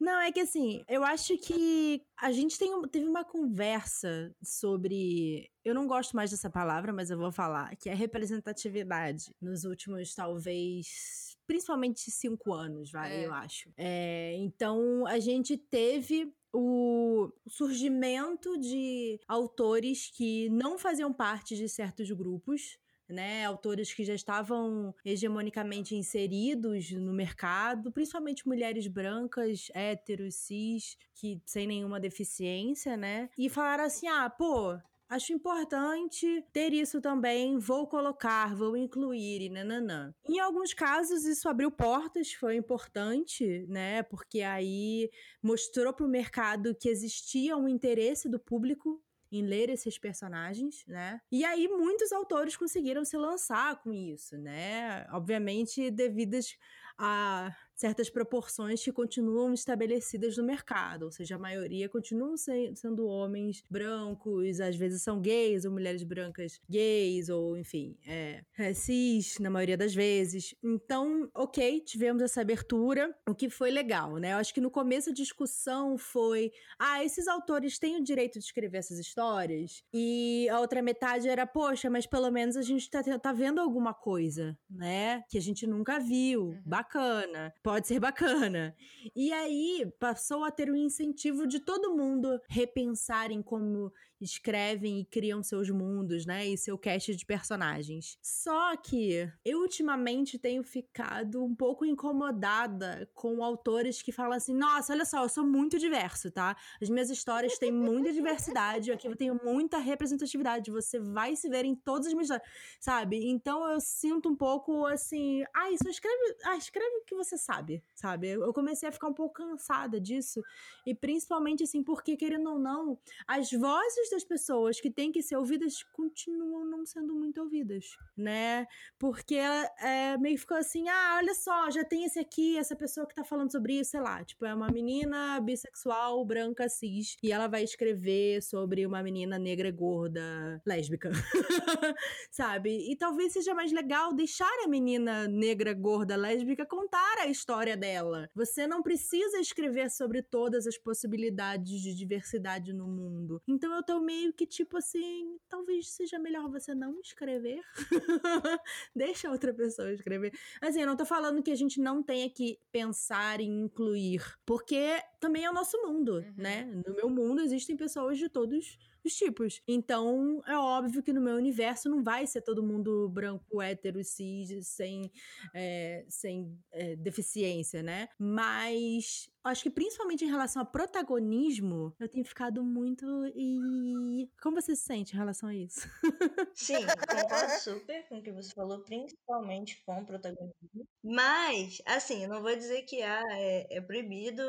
Não, é que assim, eu acho que a gente tem, teve uma conversa sobre. Eu não gosto mais dessa palavra, mas eu vou falar, que é representatividade nos últimos, talvez. Principalmente cinco anos, vai, É. eu acho. É, então, a gente teve o surgimento de autores que não faziam parte de certos grupos, né, autores que já estavam hegemonicamente inseridos no mercado, principalmente mulheres brancas, héteros, cis, que sem nenhuma deficiência, né? E falaram assim: "Ah, pô, Acho importante ter isso também, vou colocar, vou incluir e nananã. Em alguns casos, isso abriu portas, foi importante, né? Porque aí mostrou para o mercado que existia um interesse do público em ler esses personagens, né? E aí muitos autores conseguiram se lançar com isso, né? Obviamente devidas a certas proporções que continuam estabelecidas no mercado, ou seja, a maioria continuam se- sendo homens brancos, às vezes são gays ou mulheres brancas gays, ou enfim, é, é, cis na maioria das vezes. Então, ok, tivemos essa abertura, o que foi legal, né? Eu acho que no começo a discussão foi ah, esses autores têm o direito de escrever essas histórias? E a outra metade era, poxa, mas pelo menos a gente tá, tá vendo alguma coisa, né? Que a gente nunca viu. Uhum. Bacana. Pode ser bacana. E aí passou a ter o incentivo de todo mundo repensarem como escrevem e criam seus mundos, né? E seu cast de personagens. Só que eu ultimamente tenho ficado um pouco incomodada com autores que falam assim: nossa, olha só, eu sou muito diverso, tá? As minhas histórias têm muita diversidade, aqui eu tenho muita representatividade. Você vai se ver em todas as minhas histórias, sabe? Então eu sinto um pouco assim: ai, só escreve, ah, escreve o que você sabe, sabe? Eu comecei a ficar um pouco cansada disso. E principalmente assim, porque querendo ou não, as vozes das pessoas que têm que ser ouvidas continuam não sendo muito ouvidas, né? Porque é, meio ficou assim, ah, olha só, já tem esse aqui, essa pessoa que tá falando sobre isso, sei lá, tipo, é uma menina bissexual, branca, cis, e ela vai escrever sobre uma menina negra gorda, lésbica, (laughs) sabe? E talvez seja mais legal deixar a menina negra gorda lésbica contar a história dela. Você não precisa escrever sobre todas as possibilidades de diversidade no mundo. Então eu tô meio que tipo assim, talvez seja melhor você não escrever. (laughs) Deixa outra pessoa escrever. Assim, eu não tô falando que a gente não tenha que pensar em incluir, porque também é o nosso mundo, Uhum. né? No meu mundo existem pessoas de todos os tipos. Então, é óbvio que no meu universo não vai ser todo mundo branco, hétero, cis, sem, é, sem é, deficiência, né? Mas acho que principalmente em relação a protagonismo, eu tenho ficado muito. E. Como você se sente em relação a isso? (laughs) Sim, concordo super com o que você falou, principalmente com o protagonismo. Mas, assim, eu não vou dizer que ah, é, é proibido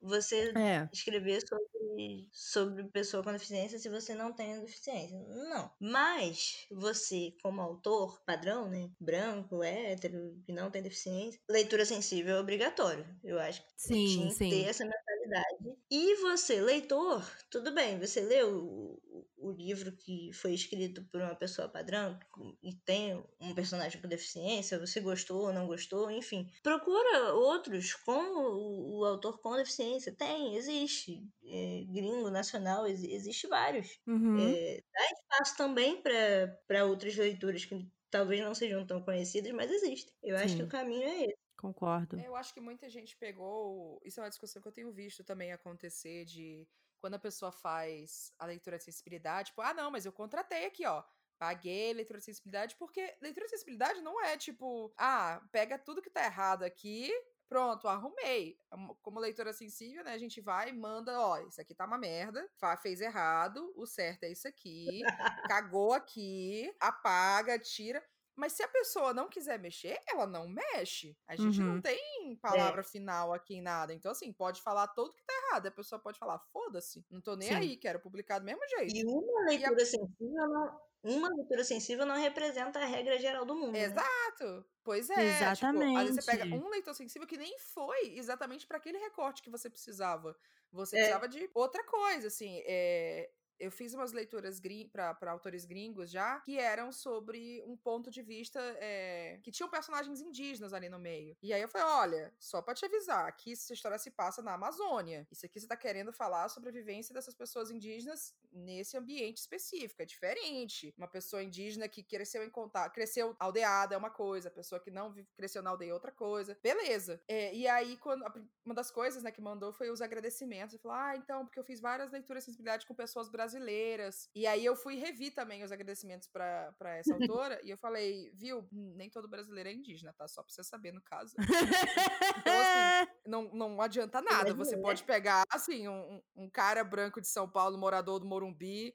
você É. escrever sobre, sobre pessoa com deficiência se você não tem deficiência. Não. Mas você, como autor padrão, né? Branco, hétero, que não tem deficiência, leitura sensível é obrigatório. Eu acho que Sim, tinha sim. ter essa mentalidade. E você, leitor, tudo bem, você leu o, o- livro que foi escrito por uma pessoa padrão e tem um personagem com deficiência, você gostou ou não gostou, enfim. Procura outros com o, o autor com deficiência. Tem, existe. É, gringo, nacional, ex- existe vários. Uhum. É, dá espaço também para outras leituras que talvez não sejam tão conhecidas, mas existem. Eu acho que Sim. o caminho é esse. Concordo. Eu acho que muita gente pegou. Isso é uma discussão que eu tenho visto também acontecer de quando a pessoa faz a leitura de sensibilidade, tipo, ah, não, mas eu contratei aqui, ó. Paguei leitura de sensibilidade, porque leitura de sensibilidade não é tipo, ah, pega tudo que tá errado aqui, pronto, arrumei. Como leitora sensível, né, a gente vai e manda, ó, isso aqui tá uma merda, fez errado, o certo é isso aqui, cagou aqui, apaga, tira. Mas se a pessoa não quiser mexer, ela não mexe. A gente uhum. não tem palavra é. final aqui em nada. Então, assim, pode falar tudo que tá errado. A pessoa pode falar, foda-se, não tô nem Sim. aí, quero publicar do mesmo jeito. E uma leitura e a... sensível não, uma leitura sensível não representa a regra geral do mundo. Né? Exato. Né? Pois é. Exatamente. Tipo, às vezes você pega um leitor sensível que nem foi exatamente para aquele recorte que você precisava. Você é. precisava de outra coisa, assim. É, eu fiz umas leituras para autores gringos já, que eram sobre um ponto de vista é, que tinham personagens indígenas ali no meio. E aí eu falei: olha, só pra te avisar, que essa história se passa na Amazônia. Isso aqui você tá querendo falar sobre a vivência dessas pessoas indígenas nesse ambiente específico. É diferente. Uma pessoa indígena que cresceu em contato, cresceu aldeada é uma coisa, a pessoa que não cresceu na aldeia é outra coisa. Beleza. É, e aí, quando uma das coisas né, que mandou foi os agradecimentos. Eu falei: ah, então, porque eu fiz várias leituras de sensibilidade com pessoas brasileiras brasileiras. E aí eu fui revi também os agradecimentos para essa (laughs) autora e eu falei, viu, nem todo brasileiro é indígena, tá? Só pra você saber no caso. (laughs) então, assim, não, não adianta nada. Você pode pegar, assim, um, um cara branco de São Paulo, morador do Morumbi,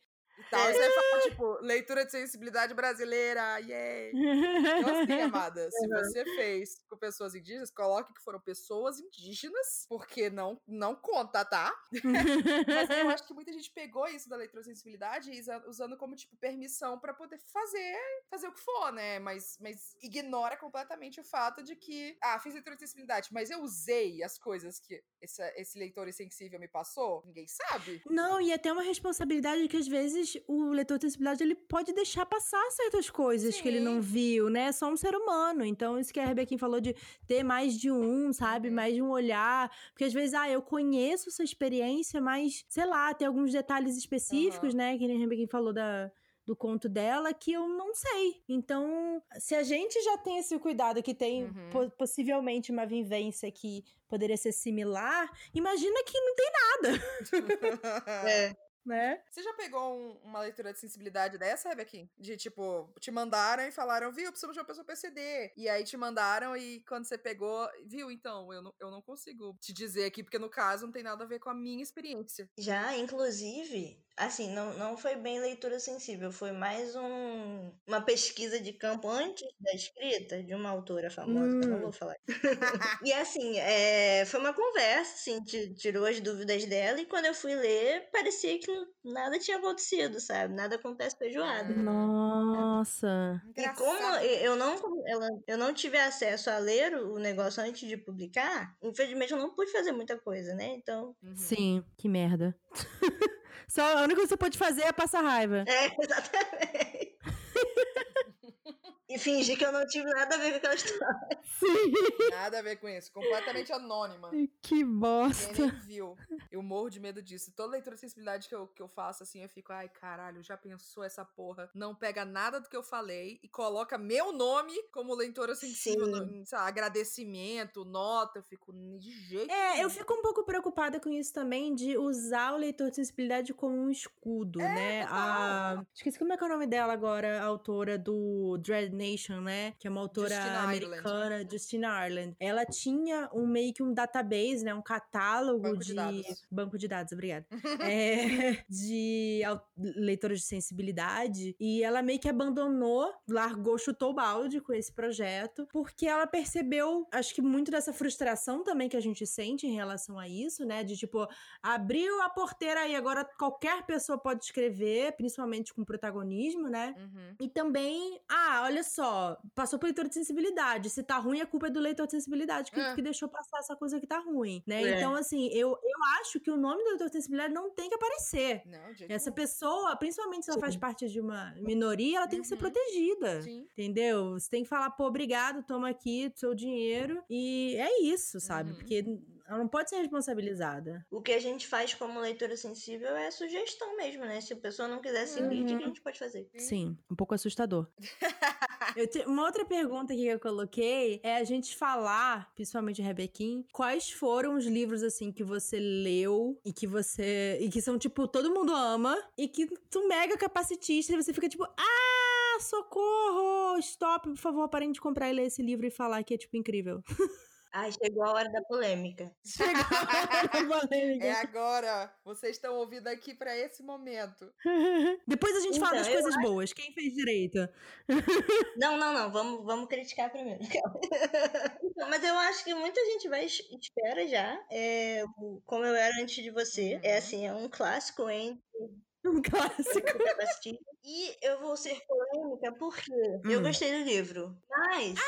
tal. E você fala, tipo, leitura de sensibilidade brasileira, yay! Então, assim, (laughs) amada, se você fez com pessoas indígenas, coloque que foram pessoas indígenas, porque não, não conta, tá? (laughs) Mas eu acho que muita gente pegou isso da leitura de sensibilidade usando como, tipo, permissão para poder fazer, fazer o que for, né? Mas, mas ignora completamente o fato de que, ah, fiz leitura de sensibilidade, mas eu usei as coisas que esse, esse leitor insensível me passou? Ninguém sabe. Não, e até uma responsabilidade que às vezes o leitor de sensibilidade ele pode deixar passar certas coisas Sim. que ele não viu, né? É só um ser humano. Então, isso que a Rebequinha falou de ter mais de um, sabe? Uhum. Mais de um olhar. Porque às vezes, ah, eu conheço essa experiência, mas, sei lá, tem alguns detalhes específicos, uhum. né? Que nem a Rebequinha falou da, do conto dela que eu não sei. Então, se a gente já tem esse cuidado que tem uhum. po possivelmente uma vivência que poderia ser similar, imagina que não tem nada. (laughs) (laughs) é né? Você já pegou um, uma leitura de sensibilidade dessa, Rebequim? De tipo, te mandaram e falaram, viu, precisamos de uma pessoa PCD. E aí te mandaram e quando você pegou, viu, então, eu não, eu não consigo te dizer aqui, porque no caso não tem nada a ver com a minha experiência. Já, inclusive, assim, não, não foi bem leitura sensível, foi mais um, uma pesquisa de campo antes da escrita de uma autora famosa, hum. que eu não hum. vou falar. e assim, é, foi uma conversa, assim, tirou as dúvidas dela, e quando eu fui ler, parecia que nada tinha acontecido, sabe? Nada acontece feijoada. Nossa! E como eu não, ela, eu não tive acesso a ler o negócio antes de publicar, infelizmente eu não pude fazer muita coisa, né? Então. Uhum. Sim, que merda. (laughs) Só a única coisa que você pode fazer é passar raiva. É, (laughs) exatamente. (laughs) e fingir que eu não tive nada a ver com aquela história. (laughs) Sim. Nada a ver com isso. Completamente anônima. Que bosta. Quem nem viu. Eu morro de medo disso. Toda leitura de sensibilidade que eu, que eu faço, assim, eu fico, ai, caralho, já pensou essa porra? Não pega nada do que eu falei e coloca meu nome como leitora sensível, no, sabe, agradecimento, nota. Eu fico de jeito. É, eu fico um pouco preocupada com isso também, de usar o leitor de sensibilidade como um escudo, é, né? A... Esqueci como é que é o nome dela agora, a autora do Dread Nation, né? Que é uma autora Justina americana, Ireland. Justina Ireland. Ela tinha um meio que um database, né? Um catálogo banco de. de. Banco de dados, obrigada. (laughs) é, de leitores de sensibilidade. E ela meio que abandonou, largou, chutou o balde com esse projeto, porque ela percebeu, acho que muito dessa frustração também que a gente sente em relação a isso, né? De tipo, abriu a porteira e agora qualquer pessoa pode escrever, principalmente com protagonismo, né? Uhum. E também, ah, olha só, passou por leitor de sensibilidade. Se tá ruim, a culpa é do leitor de sensibilidade que, é. que deixou passar essa coisa que tá ruim, né? É. Então, assim, eu, eu acho que o nome do leitor de sensibilidade não tem que aparecer. Não, Essa pessoa, principalmente se ela Sim. faz parte de uma minoria, ela tem uhum. que ser uhum. protegida. Sim. Entendeu? Você tem que falar, pô, obrigado, toma aqui seu dinheiro. E é isso, sabe? Uhum. Porque Ela não pode ser responsabilizada. O que a gente faz como leitura sensível é sugestão mesmo, né? Se a pessoa não quiser seguir, o que que a Uhum. gente pode fazer? Sim, um pouco assustador. (laughs) Eu te- Uma outra pergunta aqui que eu coloquei é a gente falar, principalmente Rebequim, quais foram os livros assim que você leu e que você. e que são tipo, todo mundo ama e que tu mega capacitista e você fica tipo, ah, socorro! Stop, por favor, parem de comprar e ler esse livro e falar que é tipo incrível. (laughs) Ai, chegou a hora da polêmica. (laughs) Chegou a polêmica. É agora. Vocês estão ouvindo aqui pra esse momento. (laughs) Depois a gente fala Então, das eu coisas boas. Quem fez direito? Não, não, não. Vamos, vamos criticar primeiro. (laughs) Então, mas eu acho que muita gente vai es- espera já. É, Como eu era antes de você. É Uhum. assim, é um clássico entre Um clássico. E eu vou ser polêmica porque eu Hum. gostei do livro. Mas.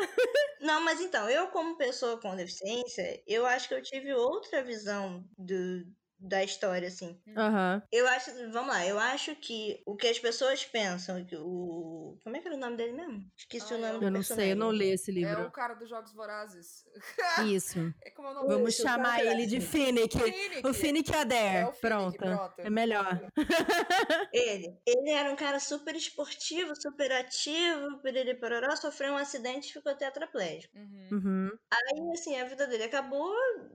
(laughs) Não, mas então, eu como pessoa com deficiência, eu acho que eu tive outra visão do, da história, assim. Aham. Eu acho, vamos lá, eu acho que o que as pessoas pensam, que o. Como é que era o nome dele mesmo? Esqueci Ah, o nome eu do Eu não sei, eu não personagem. li esse É livro. o cara dos Jogos Vorazes. (laughs) Isso. É como é o nome Vamos Isso, chamar é? ele de Finnick. Finnick. O Finnick Adair. É o Finnick, pronto. pronto. É melhor. (laughs) Ele. Ele era um cara super esportivo, super ativo, piriri pororó, sofreu um acidente e ficou tetraplégico. Uhum. Uhum. Aí, assim, a vida dele acabou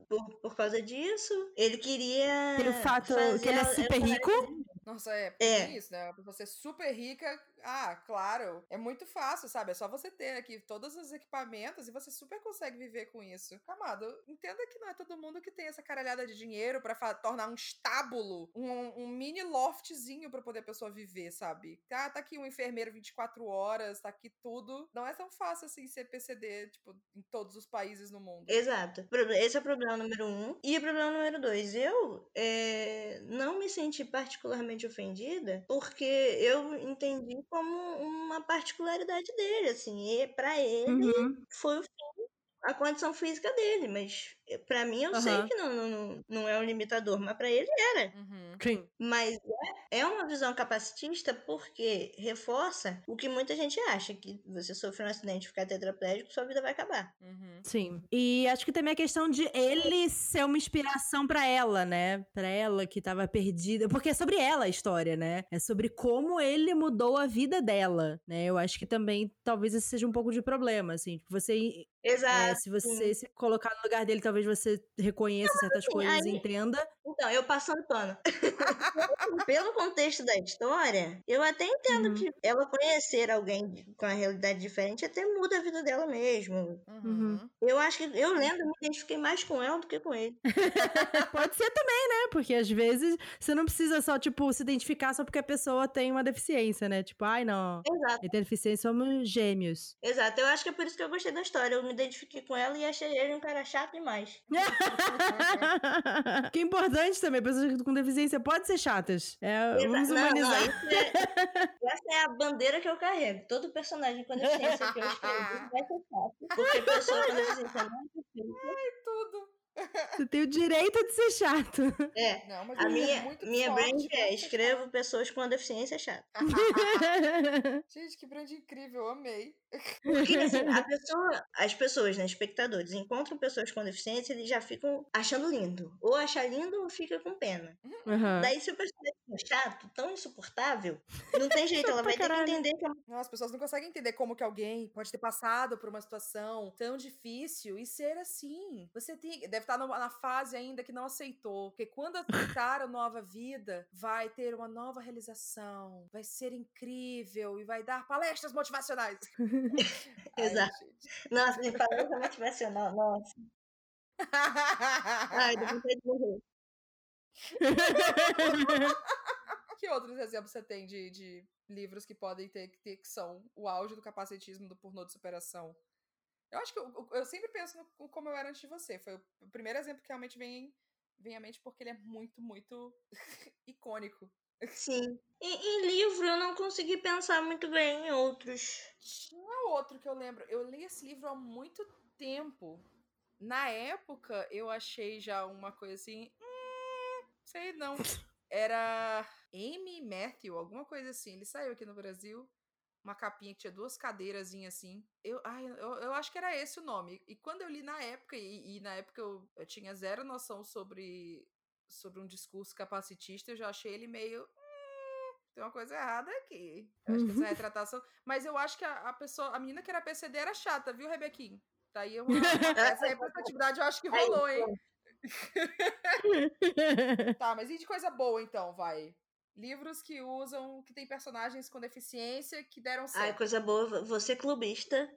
por, por causa disso. Ele queria. Pelo fato que ele é super rico. Nossa, é, É. é isso, né? Pra você ser super rica, ah, claro, é muito fácil, sabe? É só você ter aqui todos os equipamentos e você super consegue viver com isso. Amado, entenda que não é todo mundo que tem essa caralhada de dinheiro pra fa- tornar um estábulo, um, um mini loftzinho pra poder a pessoa viver, sabe? Ah, tá aqui um enfermeiro 24 horas, tá aqui tudo. Não é tão fácil assim ser PCD, tipo, em todos os países no mundo. Exato. Esse é o problema número um. E o problema número dois, eu eh, não me senti particularmente ofendida porque eu entendi como uma particularidade dele, assim, e para ele Uhum. foi o fim, a condição física dele, mas eh, pra mim eu sei Aham. que não, não, não- é um limitador, mas pra ele era. Uhum. Sim. Mas é, é uma visão capacitista porque reforça o que muita gente acha, que você sofrer um acidente e ficar tetraplégico, sua vida vai acabar. Uhum. Sim. E acho que também a questão de ele ser uma inspiração pra ela, né? Pra ela que tava perdida. Porque é sobre ela a história, né? É sobre como ele mudou a vida dela, né? Eu acho que também talvez esse seja um pouco de problema, assim. Tipo, Você, é, Exato. se você se colocar no lugar dele, talvez você reconheça certas assim, coisas e entenda. Então, eu passando pano. (laughs) Pelo contexto da história, eu até entendo Uhum. que ela conhecer alguém com a realidade diferente até muda a vida dela mesmo. Uhum. Eu acho que eu lendo, me identifiquei mais com ela do que com ele. (laughs) Pode ser também, né? Porque às vezes você não precisa só, tipo, se identificar só porque a pessoa tem uma deficiência, né? Tipo, ai, não. Exato, Ele tem deficiência, somos gêmeos. exato. Eu acho que é por isso que eu gostei da história. Eu me identifiquei com ela e achei ele um cara chato demais. (laughs) que é importante também, pessoas com deficiência podem ser chatas. É, vamos Exa- não, não, humanizar. é- essa é a bandeira que eu carrego. Todo personagem com deficiência que eu escrevo (laughs) vai ser chato. Porque pessoa com deficiência não é deficiência. Tudo. Você tem o direito de ser chato. É. Não, mas A ele é minha, muito minha brand é escrevo pessoas com deficiência chata. (laughs) Gente, que brand incrível, eu amei. Porque assim, a pessoa, as pessoas, né, espectadores, encontram pessoas com deficiência, eles já ficam achando lindo. Ou acha lindo ou fica com pena. Aham. Daí, se o personagem for chato, tão insuportável, não tem jeito, ela vai ter que entender que é Não, as pessoas não conseguem entender como que alguém pode ter passado por uma situação tão difícil e ser assim. Você tem, deve estar numa- na fase ainda que não aceitou, porque quando aceitar a nova vida, vai ter uma nova realização, vai ser incrível e vai dar palestras motivacionais. (laughs) Ai, Exato. gente. Nossa, me falou motivacional, nossa. Ai, deu vontade de morrer. (laughs) que outros exemplos você tem de, de livros que podem ter, ter que são o auge do capacitismo do pornô de superação? Eu acho que eu, eu- sempre penso no como eu era antes de você. Foi o, primeiro exemplo que realmente vem, vem à mente porque ele é muito, muito (laughs) icônico. Sim. Em, em livro, eu não consegui pensar muito bem em outros. Tinha outro que eu lembro. Eu li esse livro há muito tempo. Na época, eu achei já uma coisa assim. Hum, sei não. (laughs) Era Amy Matthew, alguma coisa assim. Ele saiu aqui no Brasil. Uma capinha que tinha duas cadeiras assim. Eu, ai, eu, eu acho que era esse o nome. E quando eu li na época, e, e na época eu, eu tinha zero noção sobre, sobre um discurso capacitista, eu já achei ele meio. "Hum, tem uma coisa errada aqui. Eu acho que essa retratação. Mas eu acho que a, a pessoa, a menina que era PCD era chata, viu, Rebequinha? Daí eu, (laughs) essa representatividade eu acho que rolou, hein? (laughs) Tá, mas e de coisa boa então, vai? Livros que usam, que tem personagens com deficiência que deram Ai, certo. coisa boa. Você clubista.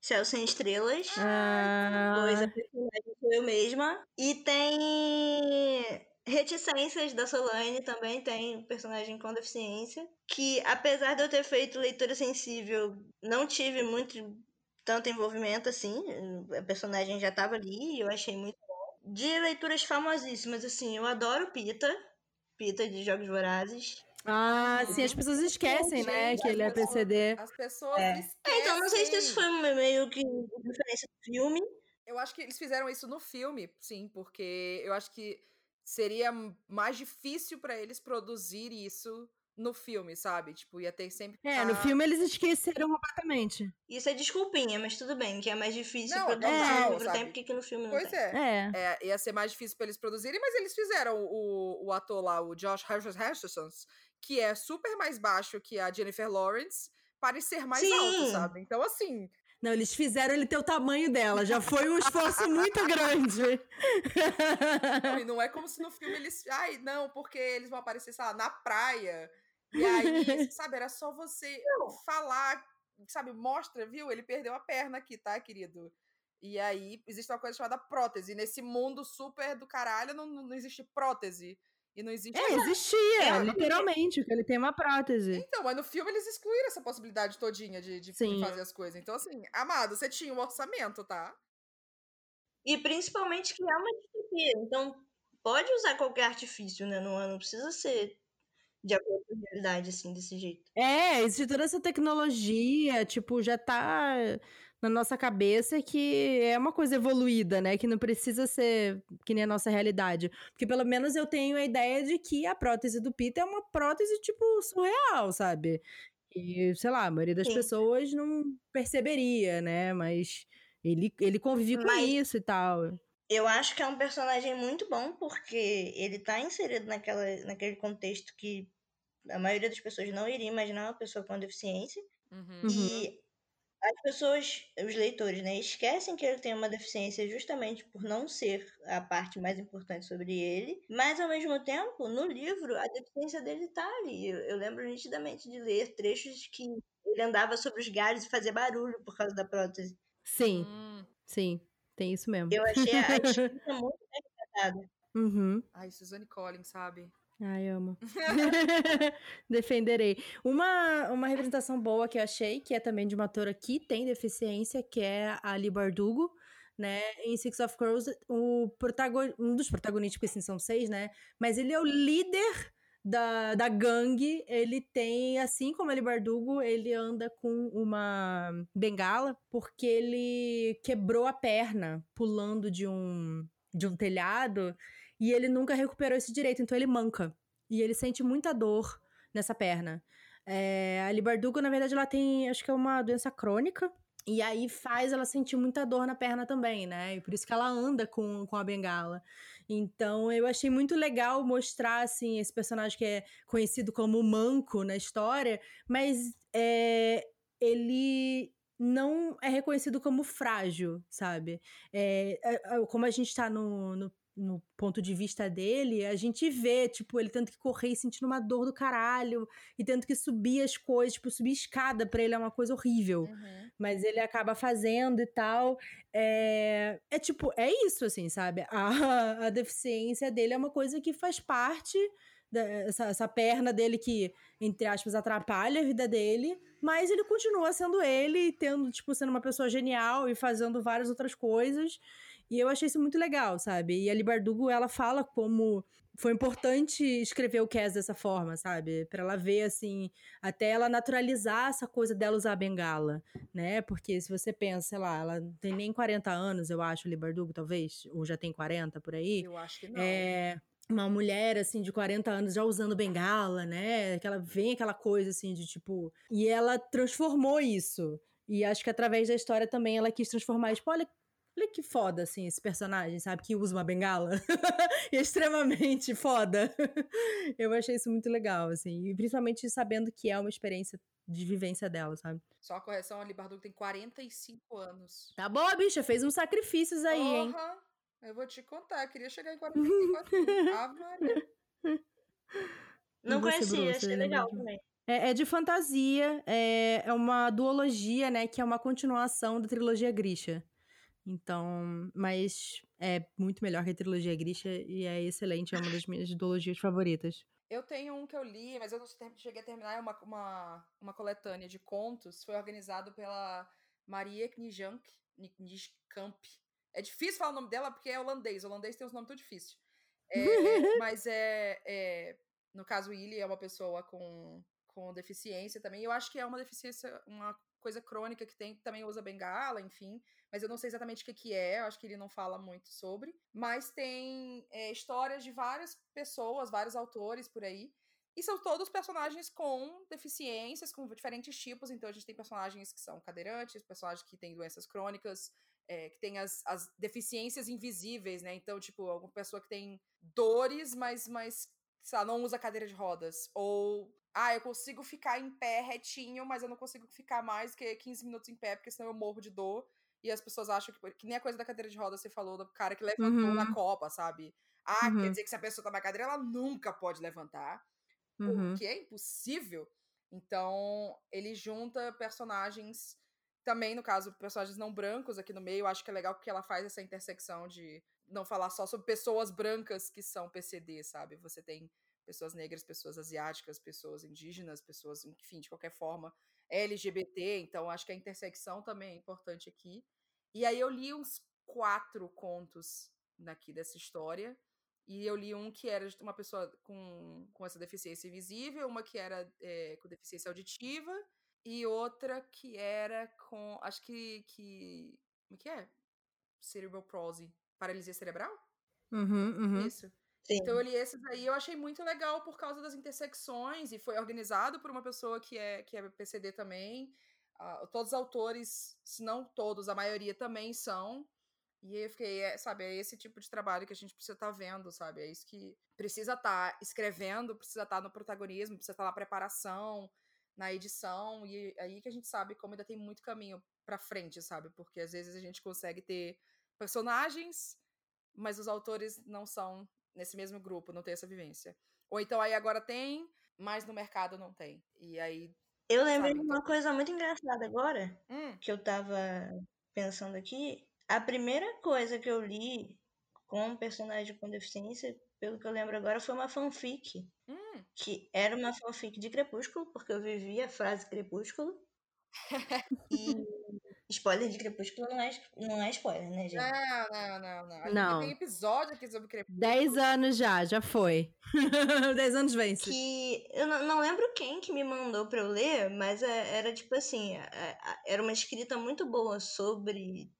Céu Sem Estrelas. Ah, personagem sou eu mesma. E tem Reticências da Solane também, tem um personagem com deficiência. Que apesar de eu ter feito leitura sensível, não tive muito tanto envolvimento assim. A personagem já estava ali e eu achei muito bom. De leituras famosíssimas, assim, eu adoro Pita. Pita de Jogos Vorazes. ah, sim, as pessoas esquecem, né, que ele é pessoas- PCD. As pessoas É. esquecem. É, então não sei se isso foi meio que referência do filme. Eu acho que eles fizeram isso no filme, sim, porque eu acho que seria mais difícil pra eles produzir isso no filme, sabe? Tipo, ia ter sempre. que É, no tá- filme eles esqueceram completamente. Isso é desculpinha, mas tudo bem, que é mais difícil Não, produzir total, no livro sabe? tem, porque que no filme não Pois tem. é. É. É, ia ser mais difícil pra eles produzirem, mas eles fizeram o, o ator lá, o Josh Hutcherson, que é super mais baixo que a Jennifer Lawrence, parecer mais alto, Sim. sabe? Então, assim, Não, eles fizeram ele ter o tamanho dela. Já foi um esforço (laughs) muito grande. Não, e não é como se no filme eles. Ai, não, porque eles vão aparecer, sei lá, na praia. E aí, (laughs) sabe, era só você falar, sabe, mostra, viu? Ele perdeu a perna aqui, tá, querido? E aí, existe uma coisa chamada prótese. Nesse mundo super do caralho, não, não existe prótese. E não existe. É, existia, É, literalmente, porque ele tem uma prótese. Então, mas no filme eles excluíram essa possibilidade todinha de, de, fazer as coisas. Então, assim, amado, você tinha um orçamento, tá? E principalmente que é uma distopia. Então, pode usar qualquer artifício, né? Não, não precisa ser de acordo com a realidade, assim, desse jeito. É, existe toda essa tecnologia, tipo, já tá na nossa cabeça que é uma coisa evoluída, né? Que não precisa ser que nem a nossa realidade. Porque pelo menos eu tenho a ideia de que a prótese do Peter é uma prótese, tipo, surreal, sabe? E, sei lá, a maioria das Sim. pessoas não perceberia, né? Mas ele, ele convive com Mas- isso e tal. Eu acho que é um personagem muito bom, porque ele tá inserido naquela, naquele contexto que a maioria das pessoas não iria imaginar uma pessoa com deficiência. Uhum. Uhum. E as pessoas, os leitores, né, esquecem que ele tem uma deficiência justamente por não ser a parte mais importante sobre ele. Mas, ao mesmo tempo, no livro, a deficiência dele tá ali. Eu, eu lembro nitidamente de ler trechos que ele andava sobre os galhos e fazia barulho por causa da prótese. Sim, Hum. sim, tem isso mesmo. Eu achei a, a (laughs) escrita muito bem tratada. Uhum. Ai, Suzanne Collins, sabe? Ai, amo. (laughs) (laughs) Defenderei. Uma, uma representação boa que eu achei, que é também de uma atora que tem deficiência, que é a Ali Bardugo, né? Em Six of Crows, o protagon... um dos protagonistas, porque assim são seis, né? Mas ele é o líder da, da gangue. Ele tem, assim como Ali Bardugo, ele anda com uma bengala, porque ele quebrou a perna pulando de um, de um telhado. E ele nunca recuperou esse direito, então ele manca. E ele sente muita dor nessa perna. É, a Libardugo, na verdade, ela tem, acho que é uma doença crônica. E aí faz ela sentir muita dor na perna também, né? E por isso que ela anda com, com a bengala. Então eu achei muito legal mostrar, assim, esse personagem que é conhecido como manco na história, mas é, ele não é reconhecido como frágil, sabe? É, é, é, como a gente tá no, no no ponto de vista dele, a gente vê, tipo, ele tendo que correr e sentindo uma dor do caralho, e tendo que subir as coisas, tipo, subir escada pra ele é uma coisa horrível. Uhum. Mas ele acaba fazendo e tal. É, é tipo, é isso, assim, sabe? A, a deficiência dele é uma coisa que faz parte dessa essa perna dele que, entre aspas, atrapalha a vida dele, mas ele continua sendo ele, tendo, tipo, sendo uma pessoa genial e fazendo várias outras coisas. E eu achei isso muito legal, sabe? E a Libardugo, ela fala como foi importante escrever o Cass dessa forma, sabe? Para ela ver, assim, até ela naturalizar essa coisa dela usar a bengala, né? Porque se você pensa, sei lá, ela não tem nem 40 anos, eu acho, Libardugo, talvez, ou já tem 40 por aí. Eu acho que não. É, uma mulher, assim, de 40 anos já usando bengala, né? Aquela, vem aquela coisa, assim, de tipo. E ela transformou isso. E acho que através da história também ela quis transformar, tipo, olha. Olha que foda, assim, esse personagem, sabe? Que usa uma bengala. (laughs) Extremamente foda. (laughs) Eu achei isso muito legal, assim. E principalmente sabendo que é uma experiência de vivência dela, sabe? Só a correção, a Bardugo tem 45 anos. Tá boa, bicha. Fez uns sacrifícios aí, Porra, hein? Eu vou te contar. Queria chegar em 45 anos. (laughs) Maria. Não conhecia, achei lembra legal de- também. É, é de fantasia, é, é uma duologia, né? Que é uma continuação da trilogia Grisha. Então, mas é muito melhor que a trilogia Grisha e é excelente, é uma das minhas duologias favoritas. Eu tenho um que eu li, mas eu não cheguei a terminar. É uma, uma, uma coletânea de contos. Foi organizado pela Maria Knijank, Kniskamp. É difícil falar o nome dela porque é holandês. O holandês tem uns nomes tudo difíceis. É, (laughs) mas é, é- No caso, Willy é uma pessoa com, com deficiência também. Eu acho que é uma deficiência, uma coisa crônica que tem, também usa bengala, enfim. Mas eu não sei exatamente o que, que é, acho que ele não fala muito sobre. Mas tem é, histórias de várias pessoas, vários autores por aí. E são todos personagens com deficiências, com diferentes tipos. Então a gente tem personagens que são cadeirantes, personagens que têm doenças crônicas, é, que tem as, as deficiências invisíveis, né? Então, tipo, alguma pessoa que tem dores, mas, mas sei lá, não usa cadeira de rodas. Ou, ah, eu consigo ficar em pé retinho, mas eu não consigo ficar mais que 15 minutos em pé, porque senão eu morro de dor. E as pessoas acham que, que nem a coisa da cadeira de rodas você falou, do cara que levantou Uhum. na Copa, sabe? Ah, Uhum. quer dizer que se a pessoa tá na cadeira, ela nunca pode levantar Uhum. o que é impossível. Então, ele junta personagens, também, no caso, personagens não brancos aqui no meio. Acho que é legal porque ela faz essa intersecção de não falar só sobre pessoas brancas que são PCD, sabe? Você tem pessoas negras, pessoas asiáticas, pessoas indígenas, pessoas, enfim, de qualquer forma, LGBT. Então, acho que a intersecção também é importante aqui. E aí eu li uns quatro contos daqui dessa história. E eu li um que era de uma pessoa com, com essa deficiência invisível, uma que era é, com deficiência auditiva, e outra que era com. Acho que. que como é que é? Cerebral palsy. Paralisia cerebral? Uhum, uhum. Isso. Sim. Então eu li esses aí, eu achei muito legal por causa das intersecções e foi organizado por uma pessoa que é, que é PCD também. Ah, todos os autores, se não todos, a maioria também são. E eu fiquei, é, sabe, é esse tipo de trabalho que a gente precisa estar vendo, sabe? É isso que precisa estar escrevendo, precisa estar no protagonismo, precisa estar na preparação, na edição, e aí que a gente sabe como ainda tem muito caminho pra frente, sabe? Porque às vezes a gente consegue ter personagens, mas os autores não são nesse mesmo grupo, não tem essa vivência. Ou então aí agora tem, mas no mercado não tem. E aí. Eu lembrei de uma coisa muito engraçada agora, Hum, que eu tava pensando aqui. A primeira coisa que eu li com um personagem com deficiência, pelo que eu lembro agora, foi uma fanfic. hum. Que era uma fanfic de Crepúsculo, porque eu vivia a frase Crepúsculo. (laughs) E spoiler de Crepúsculo não é, não é spoiler, né, gente? Não, não, não, não. A gente Não. tem episódio aqui sobre Crepúsculo. Dez anos já, já foi. (laughs) Dez anos vence. que eu não, não lembro quem que me mandou pra eu ler, mas é- era tipo assim, é- é- era uma escrita muito boa sobre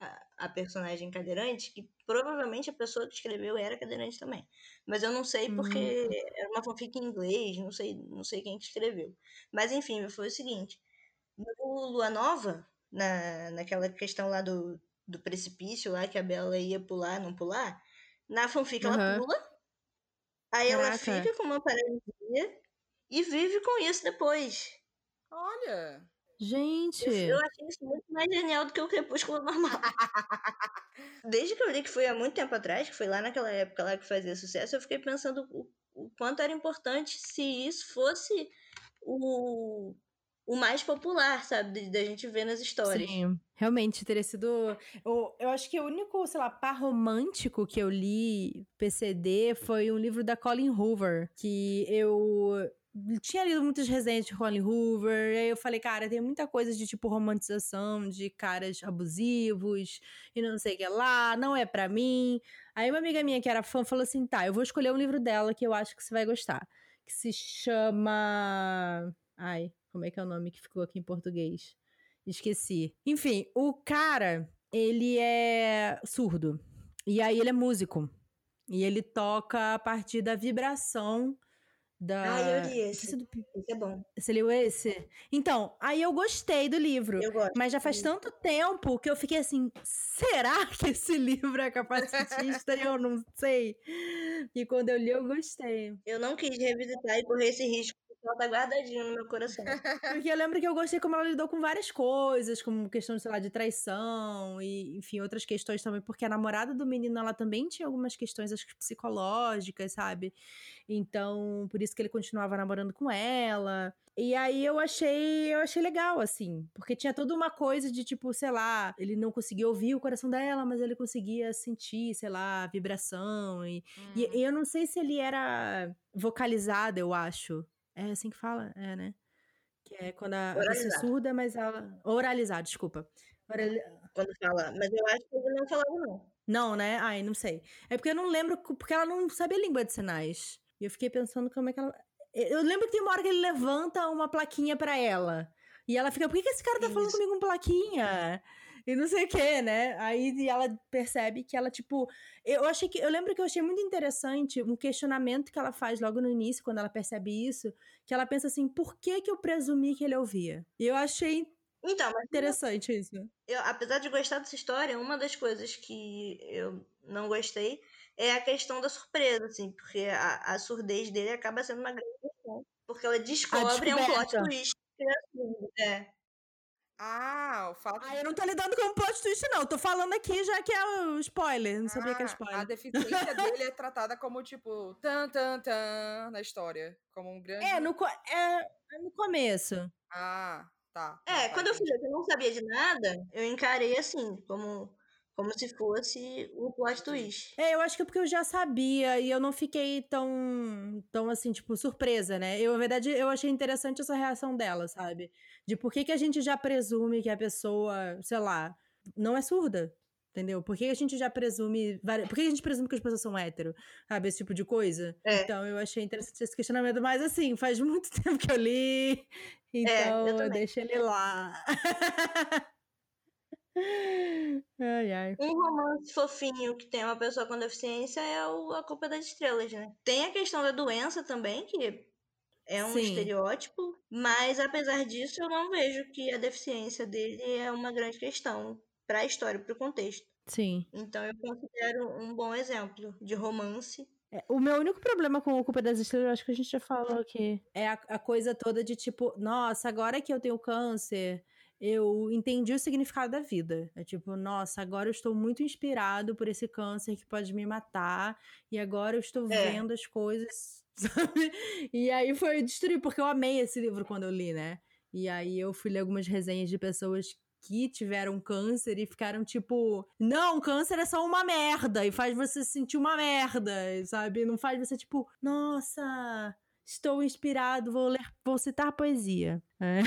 a, a personagem cadeirante, que provavelmente a pessoa que escreveu era cadeirante também. Mas eu não sei porque Hum. era uma fanfic em inglês, não sei, não sei quem que escreveu. Mas enfim, foi o seguinte, no Lua Nova, na, naquela questão lá do, do precipício lá que a Bela ia pular, não pular, na fanfic ela Aham. pula, aí ela Caraca. fica com uma paralisia e vive com isso depois. Olha. Gente. Eu achei isso muito mais genial do que o Crepúsculo normal. (laughs) Desde que eu li que foi há muito tempo atrás, que foi lá naquela época lá que fazia sucesso, eu fiquei pensando o, o quanto era importante se isso fosse o, o mais popular, sabe? Da gente ver nas histórias. Sim, realmente teria sido. Eu, eu acho que o único, sei lá, par romântico que eu li PCD foi um livro da Colin Hoover, que eu tinha lido muitas resenhas de Colin Hoover, e aí eu falei, cara, tem muita coisa de tipo romantização de caras abusivos e não sei o que lá, não é pra mim. Aí uma amiga minha que era fã falou assim: tá, eu vou escolher um livro dela que eu acho que você vai gostar, que se chama. Ai, como é que é o nome que ficou aqui em português? Esqueci. Enfim, o cara, ele é surdo. E aí ele é músico. E ele toca a partir da vibração da. Ah, eu li Esse esse. do Esse é bom. Você leu esse? Então, aí eu gostei do livro. Eu gosto. Mas já faz tanto tempo que eu fiquei assim, será que esse livro é capacitista? eu não sei. E quando eu li, eu gostei. Eu não quis revisitar e correr esse risco, ela tá guardadinho no meu coração. (laughs) Porque eu lembro que eu gostei como ela lidou com várias coisas, como questão, sei lá, de traição e, enfim, outras questões também, porque a namorada do menino, ela também tinha algumas questões, acho que psicológicas, sabe? Então, por isso que ele continuava namorando com ela. E aí eu achei, eu achei legal, assim, porque tinha toda uma coisa de tipo, sei lá, ele não conseguia ouvir o coração dela, mas ele conseguia sentir, sei lá, a vibração. E, e, Hum. e eu não sei se ele era vocalizado, eu acho. É assim que fala? É, né? Que é quando a, pessoa é surda, mas ela. Oralizado, desculpa. Orali- Quando fala. Mas eu acho que ele não falava, não. Não, né? Ai, não sei. É porque eu não lembro, porque ela não sabia língua de sinais. E eu fiquei pensando como é que ela. Eu lembro que tem uma hora que ele levanta uma plaquinha pra ela. E ela fica, por que, que esse cara tá falando Isso. comigo com plaquinha? E não sei o que, né? Aí ela percebe que ela, tipo. Eu achei que. Eu lembro que eu achei muito interessante um questionamento que ela faz logo no início, quando ela percebe isso, que ela pensa assim, por que, que eu presumi que ele ouvia? E eu achei Então, mas interessante isso. eu, apesar de gostar dessa história, uma das coisas que eu não gostei é a questão da surpresa, assim, porque a, a surdez dele acaba sendo uma grande questão. Porque ela descobre, é um plot twist. é. É. Ah, o fato Ah, eu não tô lidando com plot twist, não. Tô falando aqui já que é o spoiler. Não sabia que era Ah, spoiler. A deficiência (laughs) dele é tratada como, tipo, tan, tan, tan, na história. Como um grande. É, no, co- é, é no começo. Ah, tá. É, Não, tá, quando eu entendi. fui que eu não sabia de nada, eu encarei assim, como, como se fosse o plot twist. É, eu acho que é porque eu já sabia e eu não fiquei tão, tão assim, tipo, surpresa, né? Eu, na verdade, eu achei interessante essa reação dela, sabe? De por que, que a gente já presume que a pessoa, sei lá, não é surda. Entendeu? Por que a gente já presume. Por que a gente presume que as pessoas são hétero? Sabe? Esse tipo de coisa. É. Então eu achei interessante esse questionamento, mas assim, faz muito (laughs) tempo que eu li. Então eu eu também. deixo ele lá. (laughs) ai, ai. Um romance fofinho que tem uma pessoa com deficiência é o A Culpa das Estrelas, né? Tem a questão da doença também, que é um Sim. estereótipo, mas apesar disso, eu não vejo que a deficiência dele é uma grande questão para a história, para o contexto. Sim. Então eu considero um bom exemplo de romance. É, o meu único problema com o Culpa das Estrelas, eu acho que a gente já falou aqui, é a, a coisa toda de tipo, nossa, agora que eu tenho câncer, eu entendi o significado da vida. É tipo, nossa, agora eu estou muito inspirado por esse câncer que pode me matar, e agora eu estou É. vendo as coisas, (laughs) sabe? E aí foi destruir, porque eu amei esse livro quando eu li, né? E aí eu fui ler algumas resenhas de pessoas que tiveram câncer e ficaram tipo, não, câncer é só uma merda e faz você se sentir uma merda, sabe? Não faz você tipo, nossa, estou inspirado, vou ler, vou citar poesia. É.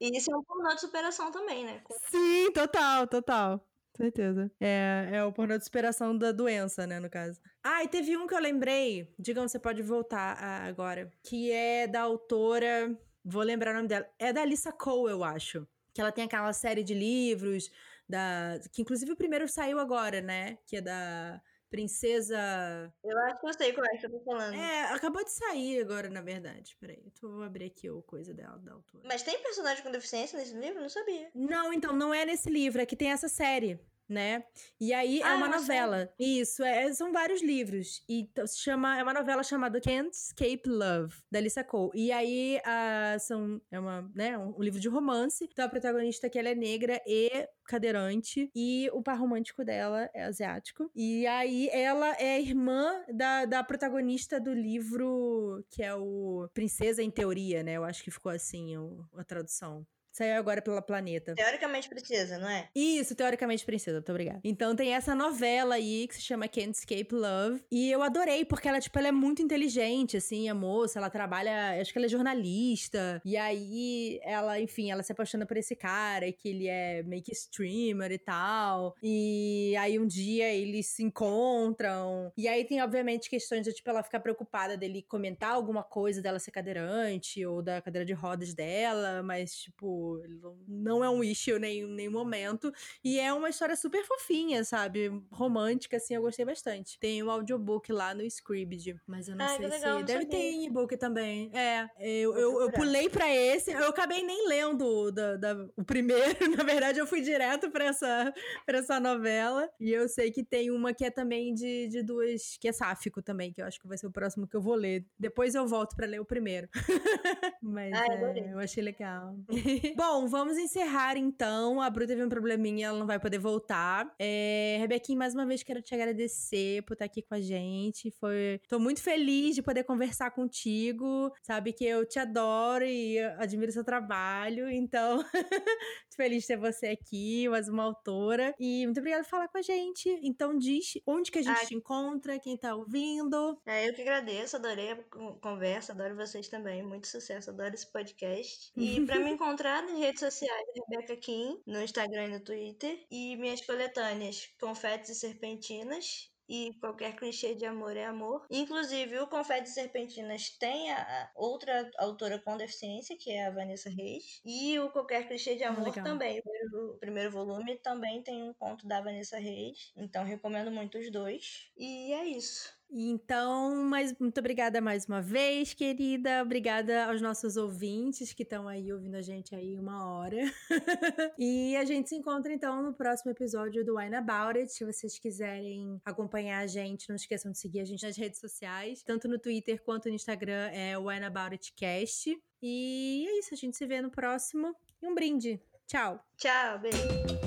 E isso é um pornô de superação também, né? Sim, total, total. Certeza. É, é o pornô de superação da doença, né, no caso. Ah, e teve um que eu lembrei, digam, você pode voltar agora, que é da autora, vou lembrar o nome dela, é da Alissa Cole, eu acho. Que ela tem aquela série de livros, da que inclusive o primeiro saiu agora, né? Que é da Princesa... Eu acho que eu sei qual é que eu tô falando. É, acabou de sair agora, na verdade. Peraí, eu vou abrir aqui o coisa dela, da autora. Mas tem personagem com deficiência nesse livro? Não sabia. Não, então, não é nesse livro, é que tem essa série, né? E aí é Ah, uma é uma novela. Isso, é, são vários livros. E chama, é uma novela chamada Can't Escape Love, da Lisa Cole. E aí ah, são, é uma, né, um, um livro de romance. Então a protagonista que ela é negra e cadeirante. E o par romântico dela é asiático. E aí ela é irmã da, da protagonista do livro que é o Princesa em Teoria, né? Eu acho que ficou assim a tradução. Saiu agora pela Planeta. Teoricamente precisa, não é? Isso, teoricamente princesa, muito obrigada. Então tem essa novela aí que se chama Can't Escape Love. E eu adorei, porque ela, tipo, ela é muito inteligente, assim, a moça, ela trabalha, acho que ela é jornalista. E aí ela, enfim, ela se apaixona por esse cara, que ele é meio que streamer e tal. E aí um dia eles se encontram. E aí tem, obviamente, questões de, tipo, ela ficar preocupada dele comentar alguma coisa dela ser cadeirante ou da cadeira de rodas dela, mas, tipo, Tipo, não é um issue em nenhum momento. E é uma história super fofinha, sabe? Romântica, assim, eu gostei bastante. Tem o um audiobook lá no Scribd, mas eu não ah, sei legal, se. Deve sabia. ter e-book também. É, eu, eu, eu, pulei pra esse. Eu acabei nem lendo da, da, o primeiro. (laughs) Na verdade, eu fui direto pra essa, pra essa novela. E eu sei que tem uma que é também de, de duas. que é sáfico também, que eu acho que vai ser o próximo que eu vou ler. Depois eu volto pra ler o primeiro. (laughs) mas ah, é, eu achei legal. (laughs) Bom, vamos encerrar então. A Bru teve um probleminha, ela não vai poder voltar. É, Rebequinha, mais uma vez quero te agradecer por estar aqui com a gente. Foi, tô muito feliz de poder conversar contigo. Sabe que eu te adoro e admiro seu trabalho. Então, (laughs) muito feliz de ter você aqui, mais uma autora. E muito obrigada por falar com a gente. Então, diz onde que a gente Ai. te encontra, quem tá ouvindo. É, eu que agradeço, adorei a conversa, adoro vocês também. Muito sucesso, adoro esse podcast. E para me (laughs) encontrar nas redes sociais, Rebeca Kim, no Instagram e no Twitter. E minhas coletâneas, Confetes e Serpentinas e qualquer clichê de amor é amor. Inclusive, o Confetes e Serpentinas tem a outra autora com deficiência, que é a Vanessa Reis. E o Qualquer Clichê de ah, Amor também. O primeiro volume também tem um conto da Vanessa Reis. Então, recomendo muito os dois. E é isso. Então, mas muito obrigada mais uma vez, querida. Obrigada aos nossos ouvintes que estão aí ouvindo a gente aí uma hora. (laughs) e a gente se encontra então no próximo episódio do Wine About It. Se vocês quiserem acompanhar a gente, não esqueçam de seguir a gente nas redes sociais, tanto no Twitter quanto no Instagram, é o Wine About It Cast. E é isso, a gente se vê no próximo. E um brinde. Tchau. Tchau, beijo.